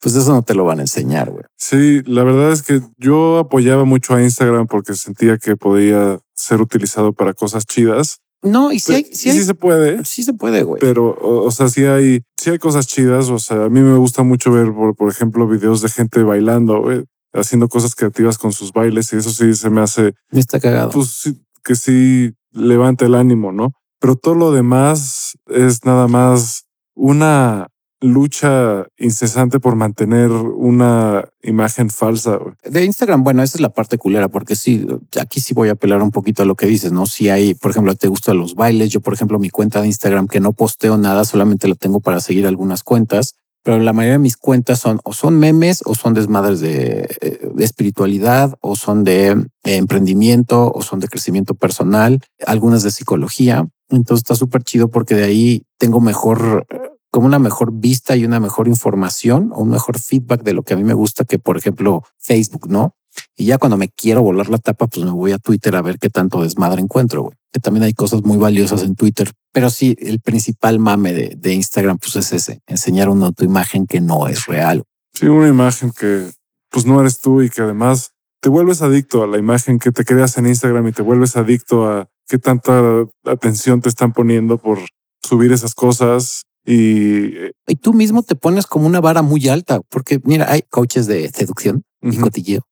pues eso no te lo van a enseñar, güey. Sí, la verdad es que yo apoyaba mucho a Instagram porque sentía que podía ser utilizado para cosas chidas. No, y sí, hay, sí, sí se puede. Sí se puede, güey. Pero, o, sea, sí hay, sí hay cosas chidas. O sea, a mí me gusta mucho ver, por, por ejemplo, videos de gente bailando, güey, haciendo cosas creativas con sus bailes y eso sí se me hace. Me está cagado. Pues que sí levanta el ánimo, ¿no? Pero todo lo demás es nada más una lucha incesante por mantener una imagen falsa. De Instagram, bueno, esa es la parte culera, porque sí, aquí sí voy a apelar un poquito a lo que dices, ¿no? Si hay, por ejemplo, te gustan los bailes, yo, por ejemplo, mi cuenta de Instagram, que no posteo nada, solamente la tengo para seguir algunas cuentas, pero la mayoría de mis cuentas son o son memes o son desmadres de, eh, de espiritualidad o son de eh, emprendimiento o son de crecimiento personal, algunas de psicología. Entonces está súper chido porque de ahí tengo mejor como una mejor vista y una mejor información o un mejor feedback de lo que a mí me gusta que, por ejemplo, Facebook, ¿no? Y ya cuando me quiero volar la tapa, pues me voy a Twitter a ver qué tanto desmadre encuentro, güey. Que también hay cosas muy valiosas en Twitter. Pero sí, el principal mame de, Instagram, pues es ese, enseñar una autoimagen que no es real. Sí, una imagen que pues no eres tú y que además te vuelves adicto a la imagen que te creas en Instagram y te vuelves adicto a qué tanta atención te están poniendo por subir esas cosas y, y tú mismo te pones como una vara muy alta, porque mira, hay coaches de seducción y cotilleo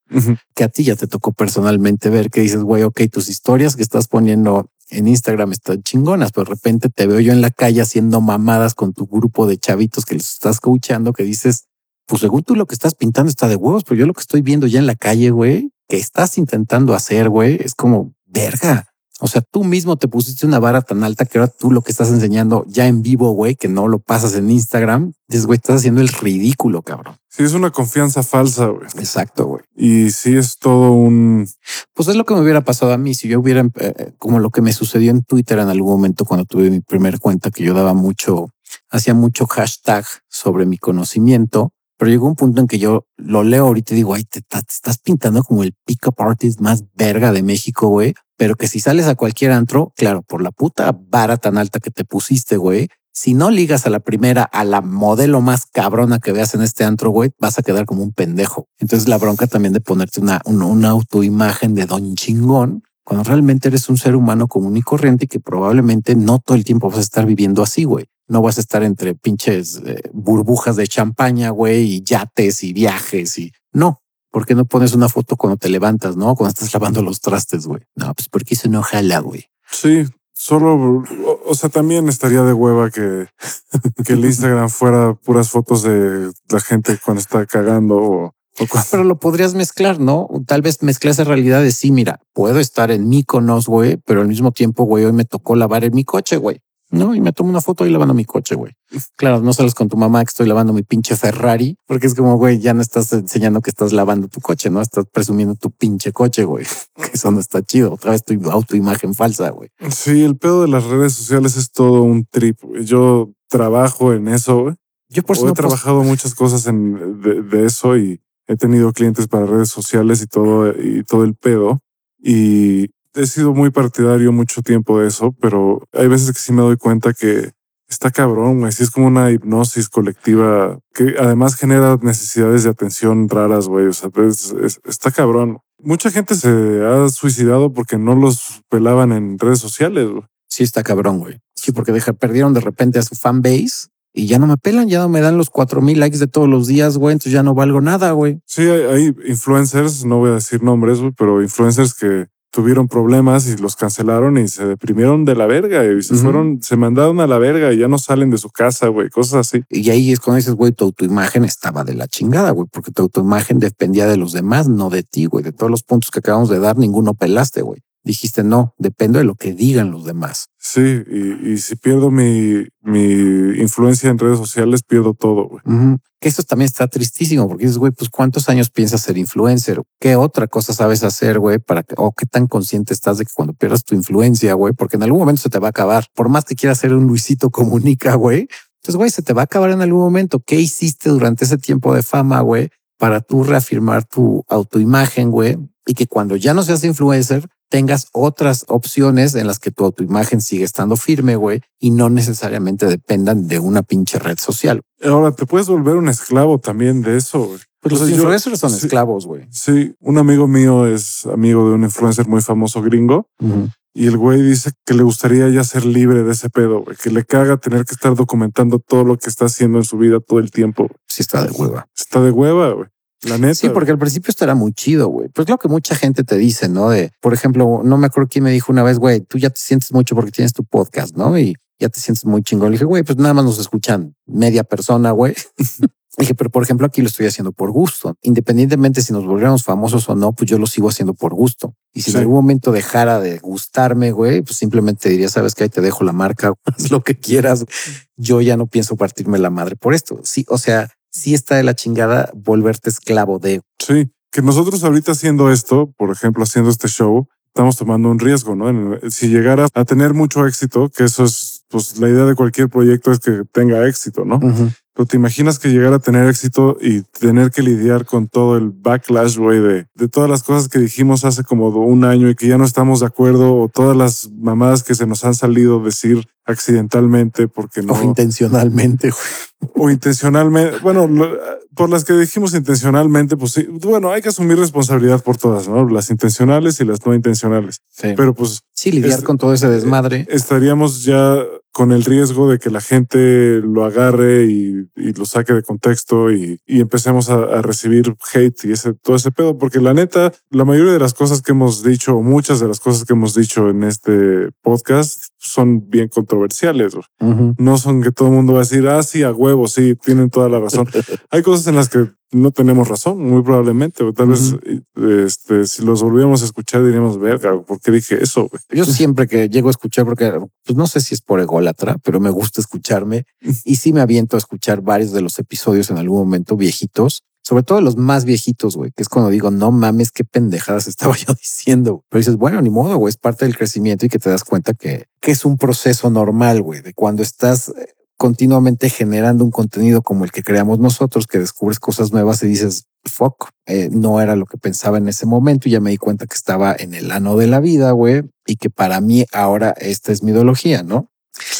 que a ti ya te tocó personalmente ver que dices, güey, ok, tus historias que estás poniendo en Instagram están chingonas, pero de repente te veo yo en la calle haciendo mamadas con tu grupo de chavitos que los estás coachando, que dices, pues según tú lo que estás pintando está de huevos, pero yo lo que estoy viendo ya en la calle, güey, que estás intentando hacer, güey, es como verga. O sea, tú mismo te pusiste una vara tan alta que ahora tú lo que estás enseñando ya en vivo, güey, que no lo pasas en Instagram, dices, güey, estás haciendo el ridículo, cabrón. Sí, es una confianza falsa, güey. Exacto, güey. Y sí es todo un... Pues es lo que me hubiera pasado a mí si yo hubiera, eh, como lo que me sucedió en Twitter en algún momento cuando tuve mi primer cuenta, que yo daba mucho, hacía mucho hashtag sobre mi conocimiento pero llegó un punto en que yo lo leo ahorita y digo, ay, te, estás pintando como el pick-up artist más verga de México, güey. Pero que si sales a cualquier antro, claro, por la puta vara tan alta que te pusiste, güey, si no ligas a la primera, a la modelo más cabrona que veas en este antro, güey, vas a quedar como un pendejo. Entonces la bronca también de ponerte una, una, una autoimagen de don chingón, cuando realmente eres un ser humano común y corriente y que probablemente no todo el tiempo vas a estar viviendo así, güey. No vas a estar entre pinches eh, burbujas de champaña, güey, y yates y viajes y no. ¿Por qué no pones una foto cuando te levantas, no? Cuando estás lavando los trastes, güey. No, pues porque eso no jala, güey. Sí, solo, o, sea, también estaría de hueva que, que el Instagram fuera puras fotos de la gente cuando está cagando o, Pero lo podrías mezclar, ¿no? Tal vez mezclar esa realidad de sí, mira, puedo estar en Mykonos, güey, pero al mismo tiempo, güey, hoy me tocó lavar en mi coche, güey. No, y me tomo una foto ahí lavando mi coche, güey. Claro, no sales con tu mamá que estoy lavando mi pinche Ferrari, porque es como, güey, ya no estás enseñando que estás lavando tu coche, ¿no? Estás presumiendo tu pinche coche, güey. Eso no está chido. Otra vez tu autoimagen falsa, güey. Sí, el pedo de las redes sociales es todo un trip. Yo trabajo en eso, güey. Yo por he no post- trabajado muchas cosas en, de, de eso y he tenido clientes para redes sociales y todo, y todo el pedo. Y he sido muy partidario mucho tiempo de eso, pero hay veces que sí me doy cuenta que está cabrón, güey. Sí es como una hipnosis colectiva que además genera necesidades de atención raras, güey. O sea, es- es- está cabrón. Mucha gente se ha suicidado porque no los pelaban en redes sociales, güey. sí está cabrón, güey. Sí, porque deja, perdieron de repente a su fan base y ya no me pelan, ya no me dan los cuatro mil likes de todos los días, güey. Entonces ya no valgo nada, güey. Sí, hay, hay influencers, no voy a decir nombres, güey, pero influencers que tuvieron problemas y los cancelaron y se deprimieron de la verga y se fueron, se mandaron a la verga y ya no salen de su casa, güey, cosas así. Y ahí es cuando dices, güey, tu autoimagen estaba de la chingada, güey, porque tu autoimagen dependía de los demás, no de ti, güey. De todos los puntos que acabamos de dar, ninguno pelaste, güey. Dijiste, no, dependo de lo que digan los demás. Sí, y, y si pierdo mi, mi influencia en redes sociales, pierdo todo, güey. Que eso también está tristísimo porque dices, güey, pues cuántos años piensas ser influencer? ¿Qué otra cosa sabes hacer, güey? Para que, o qué tan consciente estás de que cuando pierdas tu influencia, güey, porque en algún momento se te va a acabar. Por más que quieras ser un Luisito comunica, güey. Entonces, güey, se te va a acabar en algún momento. ¿Qué hiciste durante ese tiempo de fama, güey? Para tú reafirmar tu autoimagen, güey. Y que cuando ya no seas influencer, tengas otras opciones en las que tu autoimagen sigue estando firme, güey, y no necesariamente dependan de una pinche red social. Ahora te puedes volver un esclavo también de eso, güey. Pues los influencers son sí. esclavos, güey. Sí, un amigo mío es amigo de un influencer muy famoso gringo y el güey dice que le gustaría ya ser libre de ese pedo, güey, que le caga tener que estar documentando todo lo que está haciendo en su vida todo el tiempo. Sí está de hueva. Está de hueva, güey. La neta. Sí, porque al principio esto era muy chido, güey. Pues lo que mucha gente te dice, ¿no? De, por ejemplo, no me acuerdo quién me dijo una vez, güey, tú ya te sientes mucho porque tienes tu podcast, ¿no? Y ya te sientes muy chingón. Le dije, güey, pues nada más nos escuchan media persona, güey. Dije, pero por ejemplo, aquí lo estoy haciendo por gusto. Independientemente si nos volviéramos famosos o no, pues yo lo sigo haciendo por gusto. Y si Sí. en algún momento dejara de gustarme, güey, pues simplemente diría, sabes que ahí te dejo la marca, haz lo que quieras. Yo ya no pienso partirme la madre por esto. Sí, o sea, sí está de la chingada volverte esclavo de Sí, que nosotros ahorita haciendo esto, por ejemplo, haciendo este show, estamos tomando un riesgo, ¿no? Si llegara a tener mucho éxito, que eso es, pues la idea de cualquier proyecto es que tenga éxito, ¿no? Pero te imaginas que llegara a tener éxito y tener que lidiar con todo el backlash, güey, de, de todas las cosas que dijimos hace como un año y que ya no estamos de acuerdo o todas las mamadas que se nos han salido decir accidentalmente porque no o intencionalmente, o intencionalmente. Bueno, lo- por las que dijimos intencionalmente, pues sí. Bueno, hay que asumir responsabilidad por todas, ¿no? Las intencionales y las no intencionales. Sí. Pero pues Sí, lidiar es- con todo ese desmadre. estaríamos ya con el riesgo de que la gente lo agarre y, y lo saque de contexto y, y empecemos a, a recibir hate y ese, todo ese pedo. Porque la neta, la mayoría de las cosas que hemos dicho, o muchas de las cosas que hemos dicho en este podcast son bien controversiales. No son que todo el mundo va a decir, ah, sí, a huevo, sí, tienen toda la razón. Hay cosas en las que no tenemos razón, muy probablemente. O tal vez, este, si los volviéramos a escuchar, diríamos, verga, ¿por qué dije eso? güey?" Yo siempre que llego a escuchar, porque pues no sé si es por ególatra, pero me gusta escucharme y sí me aviento a escuchar varios de los episodios en algún momento viejitos, sobre todo los más viejitos, güey, que es cuando digo, no mames, qué pendejadas estaba yo diciendo. Pero dices, bueno, ni modo, güey, es parte del crecimiento y que te das cuenta que, es un proceso normal, güey, de cuando estás eh, continuamente generando un contenido como el que creamos nosotros, que descubres cosas nuevas y dices, fuck, eh, no era lo que pensaba en ese momento y ya me di cuenta que estaba en el ano de la vida, güey, y que para mí ahora esta es mi ideología, ¿no?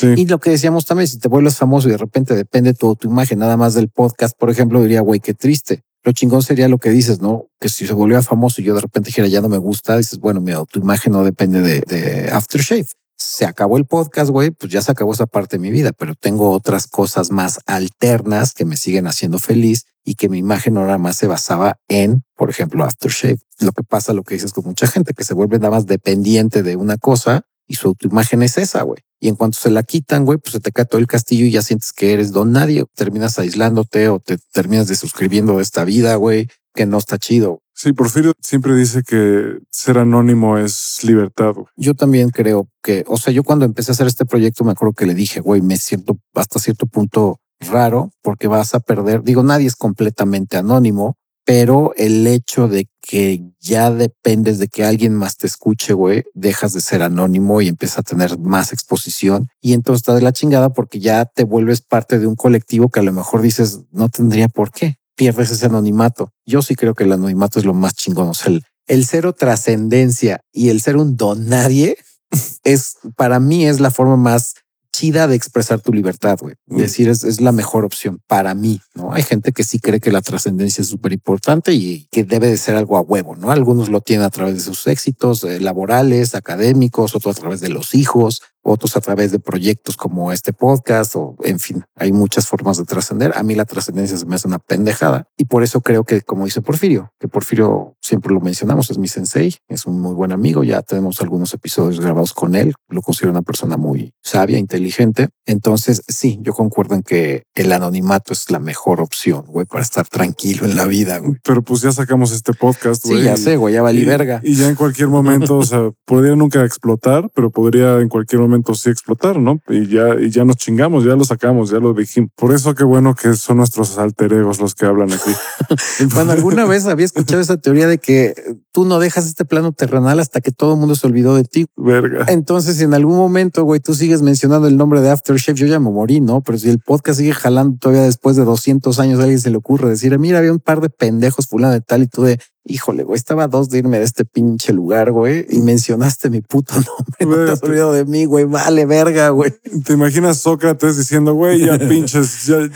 Y lo que decíamos también, si te vuelves famoso y de repente depende tu, tu imagen nada más del podcast, por ejemplo, diría, güey, qué triste. Lo chingón sería lo que dices, ¿no? Que si se volviera famoso y yo de repente dijera, ya no me gusta, dices, bueno, mi autoimagen no depende de, de Aftershave. Se acabó el podcast, güey, pues ya se acabó esa parte de mi vida, pero tengo otras cosas más alternas que me siguen haciendo feliz y que mi imagen ahora más se basaba en, por ejemplo, Aftershave. Lo que pasa, lo que dices con mucha gente, que se vuelve nada más dependiente de una cosa y su autoimagen es esa, güey. Y en cuanto se la quitan, güey, pues se te cae todo el castillo y ya sientes que eres don nadie. Terminas aislándote o te terminas desuscribiendo de esta vida, güey, que no está chido. Sí, Porfirio siempre dice que ser anónimo es libertad. güey. Yo también creo que, o sea, yo cuando empecé a hacer este proyecto me acuerdo que le dije, güey, me siento hasta cierto punto raro porque vas a perder. Digo, nadie es completamente anónimo, pero el hecho de que ya dependes de que alguien más te escuche, güey, dejas de ser anónimo y empiezas a tener más exposición y entonces está de la chingada porque ya te vuelves parte de un colectivo que a lo mejor dices no tendría por qué. Pierdes ese anonimato. Yo sí creo que el anonimato es lo más chingón. O sea, el, el cero trascendencia y el ser un don nadie es para mí es la forma más chida de expresar tu libertad, güey. Decir es, es, la mejor opción para mí, ¿no? Hay gente que sí cree que la trascendencia es súper importante y que debe de ser algo a huevo, ¿no? Algunos lo tienen a través de sus éxitos eh, laborales, académicos, otros a través de los hijos, otros a través de proyectos como este podcast o en fin, hay muchas formas de trascender. A mí la trascendencia se me hace una pendejada y por eso creo que como dice Porfirio, que Porfirio siempre lo mencionamos, es mi sensei, es un muy buen amigo, ya tenemos algunos episodios grabados con él, lo considero una persona muy sabia, inteligente. Entonces, sí, yo concuerdo en que el anonimato es la mejor opción, güey, para estar tranquilo en la vida. Güey. Pero pues ya sacamos este podcast, güey. Sí, ya sé, güey, ya valí verga. Y ya en cualquier momento, o sea, podría nunca explotar, pero podría en cualquier momento sí explotar, ¿no? Y ya, y ya nos chingamos, ya lo sacamos, ya lo dijimos. Por eso qué bueno que son nuestros alter egos los que hablan aquí. bueno, alguna vez había escuchado esa teoría de que tú no dejas este plano terrenal hasta que todo el mundo se olvidó de ti. Verga. Entonces, si en algún momento, güey, tú sigues mencionando el nombre de Aftershave, yo ya me morí, ¿no? Pero si el podcast sigue jalando todavía después de 200 años, a alguien se le ocurre decir, mira, había un par de pendejos fulano de tal y tú de, híjole, güey, estaba a dos de irme de este pinche lugar, güey, y mencionaste mi puto nombre. No te has olvidado de mí, güey, vale verga, güey. ¿Te imaginas Sócrates diciendo, güey, ya pinches, ya, ya,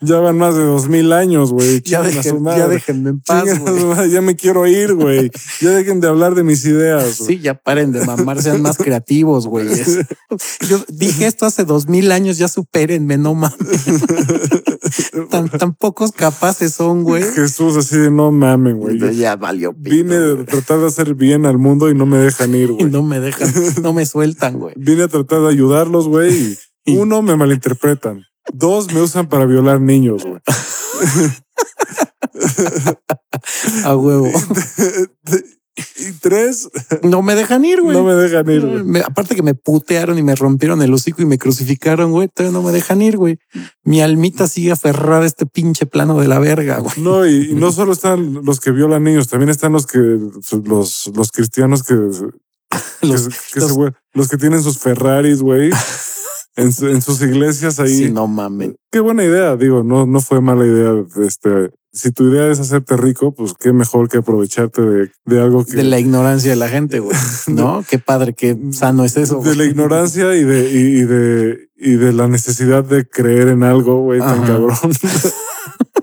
van más de dos mil años, güey. Ya, dejen, ya déjenme en paz, güey. Ya me quiero ir, güey. Ya dejen de hablar de mis ideas. Sí, ya paren de mamar, sean más creativos, güey. Yo dije esto hace dos mil años, ya supérenme, no mames. tan, tan pocos capaces son, güey. Jesús así de no mamen, güey. Ya valió. Vine a tratar de hacer bien al mundo y no me dejan ir, güey. No me dejan, no me sueltan, güey. Vine a tratar de ayudarlos, güey. Y uno, me malinterpretan. Dos, me usan para violar niños, güey. a huevo. Y tres, no me dejan ir, güey. No me dejan ir, güey. Aparte que me putearon y me rompieron el hocico y me crucificaron, güey. Todavía no me dejan ir, güey. Mi almita sigue aferrada a este pinche plano de la verga, güey. No, y, no solo están los que violan niños, también están los que, los, los cristianos que, los, que, los que tienen sus Ferraris, güey. En, en, sus iglesias ahí. Sí, no mames. Qué buena idea. Digo, no, no fue mala idea. Este, si tu idea es hacerte rico, pues qué mejor que aprovecharte de, de algo que. De la ignorancia de la gente, güey. No, qué padre, qué sano es eso. De la ignorancia y de, y, de, y de la necesidad de creer en algo, güey, tan cabrón.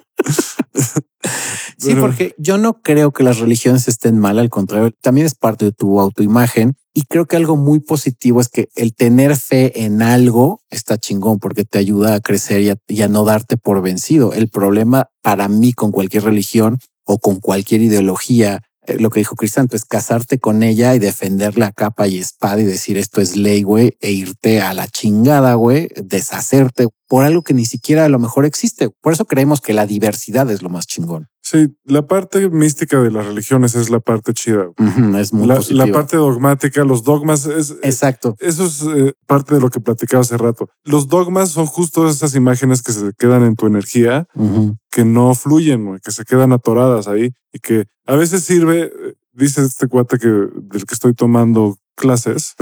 Sí, porque yo no creo que las religiones estén mal, al contrario, también es parte de tu autoimagen. Y creo que algo muy positivo es que el tener fe en algo está chingón porque te ayuda a crecer y a, y a no darte por vencido. El problema para mí con cualquier religión o con cualquier ideología eh, lo que dijo Crisanto es casarte con ella y defender la capa y espada y decir esto es ley, güey, e irte a la chingada, güey, deshacerte por algo que ni siquiera a lo mejor existe. Por eso creemos que la diversidad es lo más chingón. Sí, la parte mística de las religiones es la parte chida. es muy la, la, parte dogmática, los dogmas es exacto. Eso es eh, parte de lo que platicaba hace rato. Los dogmas son justo esas imágenes que se quedan en tu energía, que no fluyen, que se quedan atoradas ahí y que a veces sirve. Eh, dice este cuate que del que estoy tomando clases.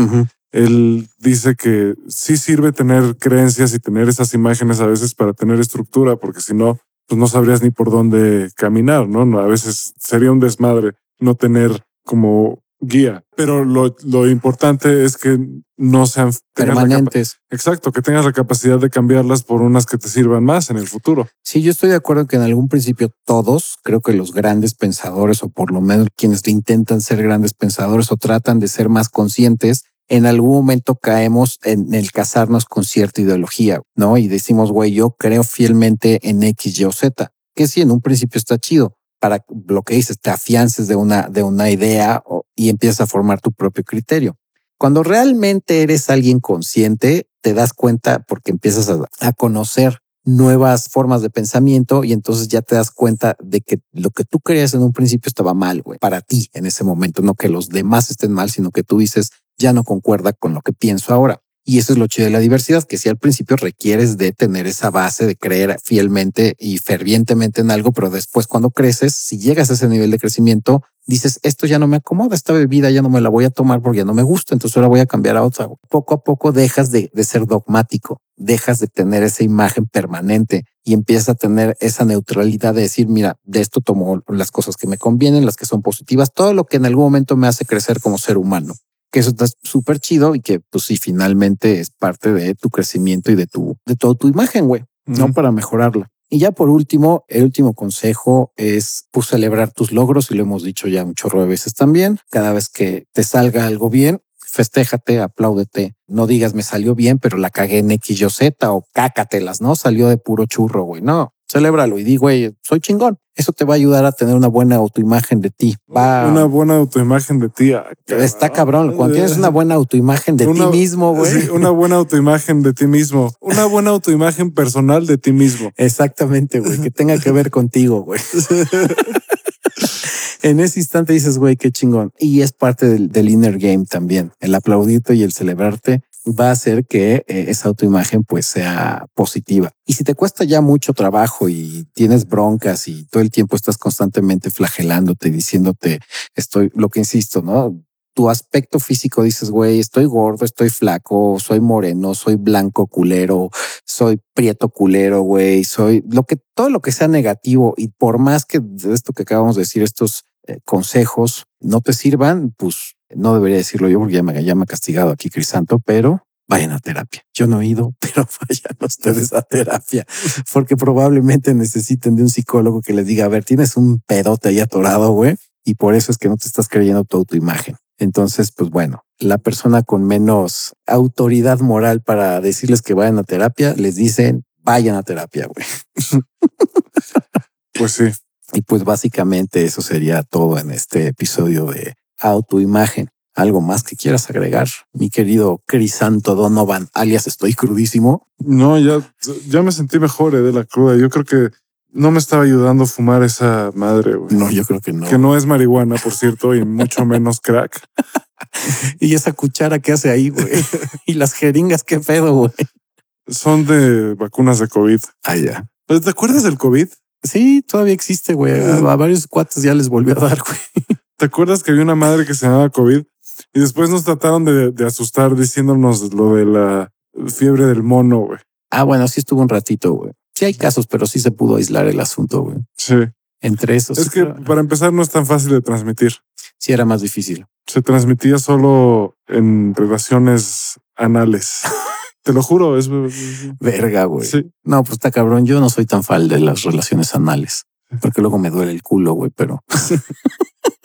Él dice que sí sirve tener creencias y tener esas imágenes a veces para tener estructura, porque si no, pues no sabrías ni por dónde caminar, ¿no? A veces sería un desmadre no tener como guía, pero lo, lo importante es que no sean permanentes. Exacto, que tengas la capacidad de cambiarlas por unas que te sirvan más en el futuro. Sí, yo estoy de acuerdo que en algún principio todos, creo que los grandes pensadores o por lo menos quienes intentan ser grandes pensadores o tratan de ser más conscientes, en algún momento caemos en el casarnos con cierta ideología, ¿no? Y decimos, güey, yo creo fielmente en X, Y o Z, que sí, en un principio está chido para lo que dices, te afiances de una, de una idea y empiezas a formar tu propio criterio. Cuando realmente eres alguien consciente, te das cuenta porque empiezas a, a conocer nuevas formas de pensamiento y entonces ya te das cuenta de que lo que tú creías en un principio estaba mal, güey, para ti en ese momento, no que los demás estén mal, sino que tú dices, ya no concuerda con lo que pienso ahora. Y eso es lo chido de la diversidad, que si al principio requieres de tener esa base de creer fielmente y fervientemente en algo, pero después cuando creces, si llegas a ese nivel de crecimiento, dices, esto ya no me acomoda, esta bebida ya no me la voy a tomar porque ya no me gusta, entonces ahora voy a cambiar a otra. Poco a poco dejas de, de ser dogmático, dejas de tener esa imagen permanente y empiezas a tener esa neutralidad de decir, mira, de esto tomo las cosas que me convienen, las que son positivas, todo lo que en algún momento me hace crecer como ser humano que eso está súper chido y que pues sí, finalmente es parte de tu crecimiento y de tu, de toda tu imagen, güey, no para mejorarla. Y ya por último, el último consejo es pues celebrar tus logros y lo hemos dicho ya un chorro de veces también. Cada vez que te salga algo bien, festéjate, apláudete. No digas me salió bien, pero la cagué en X, Y, Z o cácatelas, ¿no? Salió de puro churro, güey. No, celébralo y di, güey, soy chingón. Eso te va a ayudar a tener una buena autoimagen de ti. Va, Una buena autoimagen de ti. ah, está cabrón. Cuando tienes una buena autoimagen de Una- ti mismo, güey. sí, una buena autoimagen de ti mismo. Una buena autoimagen personal de ti mismo. Exactamente, güey, que tenga que ver contigo, güey. en ese instante dices, güey, qué chingón. Y es parte del, del inner game también. El aplaudirte y el celebrarte va a hacer que eh, esa autoimagen pues sea positiva. Y si te cuesta ya mucho trabajo y tienes broncas y todo el tiempo estás constantemente flagelándote, diciéndote, estoy, lo que insisto, ¿no? Tu aspecto físico dices, güey, estoy gordo, estoy flaco, soy moreno, soy blanco culero, soy prieto culero, güey, soy lo que todo lo que sea negativo y por más que de esto que acabamos de decir, estos eh, consejos no te sirvan, pues no debería decirlo yo porque ya me, ya me ha castigado aquí Crisanto, pero vayan a terapia. Yo no he ido, pero vayan ustedes a terapia porque probablemente necesiten de un psicólogo que les diga, a ver, tienes un pedote ahí atorado, güey, y por eso es que no te estás creyendo tu autoimagen. Entonces, pues bueno, la persona con menos autoridad moral para decirles que vayan a terapia, les dicen vayan a terapia, güey. Pues sí. Y pues básicamente eso sería todo en este episodio de autoimagen. ¿Algo más que quieras agregar, mi querido Crisanto Donovan, alias estoy crudísimo? No, ya, ya me sentí mejor eh, de la cruda. Yo creo que no me estaba ayudando a fumar esa madre. No, yo creo que no. Que no es marihuana, por cierto, y mucho menos crack. Y esa cuchara que hace ahí, güey. y las jeringas, qué pedo, güey. Son de vacunas de COVID. Ah, ya. ¿Te acuerdas del COVID? Sí, todavía existe, güey. A, a varios cuates ya les volvió a dar, güey. ¿Te acuerdas que había una madre que se llamaba COVID? Y después nos trataron de, de asustar diciéndonos lo de la fiebre del mono, güey. Ah, bueno, sí estuvo un ratito, güey. Sí hay casos, pero sí se pudo aislar el asunto, güey. Sí. Entre esos. Es que para empezar no es tan fácil de transmitir. sí era más difícil. Se transmitía solo en relaciones anales. Te lo juro, es... Verga, güey. Sí. No, pues está cabrón. Yo no soy tan fan de las relaciones anales, porque luego me duele el culo, güey, pero.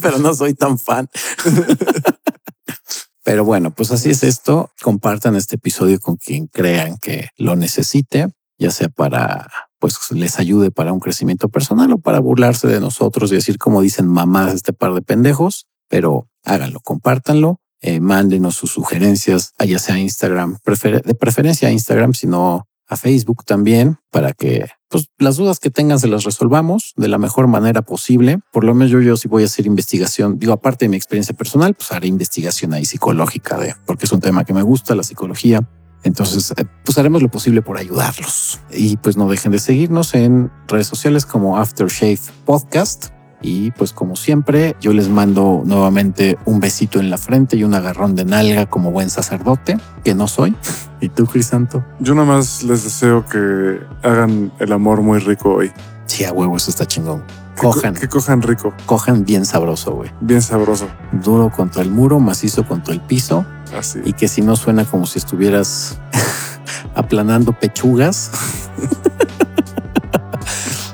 pero no soy tan fan. pero bueno, pues así es esto. Compartan este episodio con quien crean que lo necesite, ya sea para pues les ayude para un crecimiento personal o para burlarse de nosotros y decir como dicen mamás este par de pendejos, pero háganlo, compártanlo, eh, mándenos sus sugerencias, a ya sea Instagram, de preferencia a Instagram, sino a Facebook también, para que pues, las dudas que tengan se las resolvamos de la mejor manera posible. Por lo menos yo, yo sí voy a hacer investigación, digo, aparte de mi experiencia personal, pues haré investigación ahí psicológica de, porque es un tema que me gusta, la psicología. Entonces, eh, pues haremos lo posible por ayudarlos. Y pues no dejen de seguirnos en redes sociales como Aftershave Podcast. Y pues como siempre, yo les mando nuevamente un besito en la frente y un agarrón de nalga como buen sacerdote, que no soy. ¿Y tú, Crisanto? Yo nada más les deseo que hagan el amor muy rico hoy. Sí, a huevo, eso está chingón. Cojan, Que cojan rico, cojan bien sabroso, güey. bien sabroso. Duro contra el muro, macizo contra el piso. Así. Y que si no suena como si estuvieras aplanando pechugas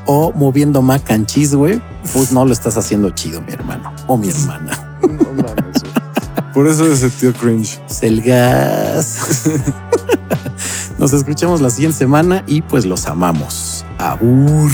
o moviendo mac and cheese, güey, pues no lo estás haciendo chido, mi hermano o mi hermana. No mames. Por eso es el tío cringe. Es el gas. Nos escuchamos la siguiente semana y pues los amamos. Abur.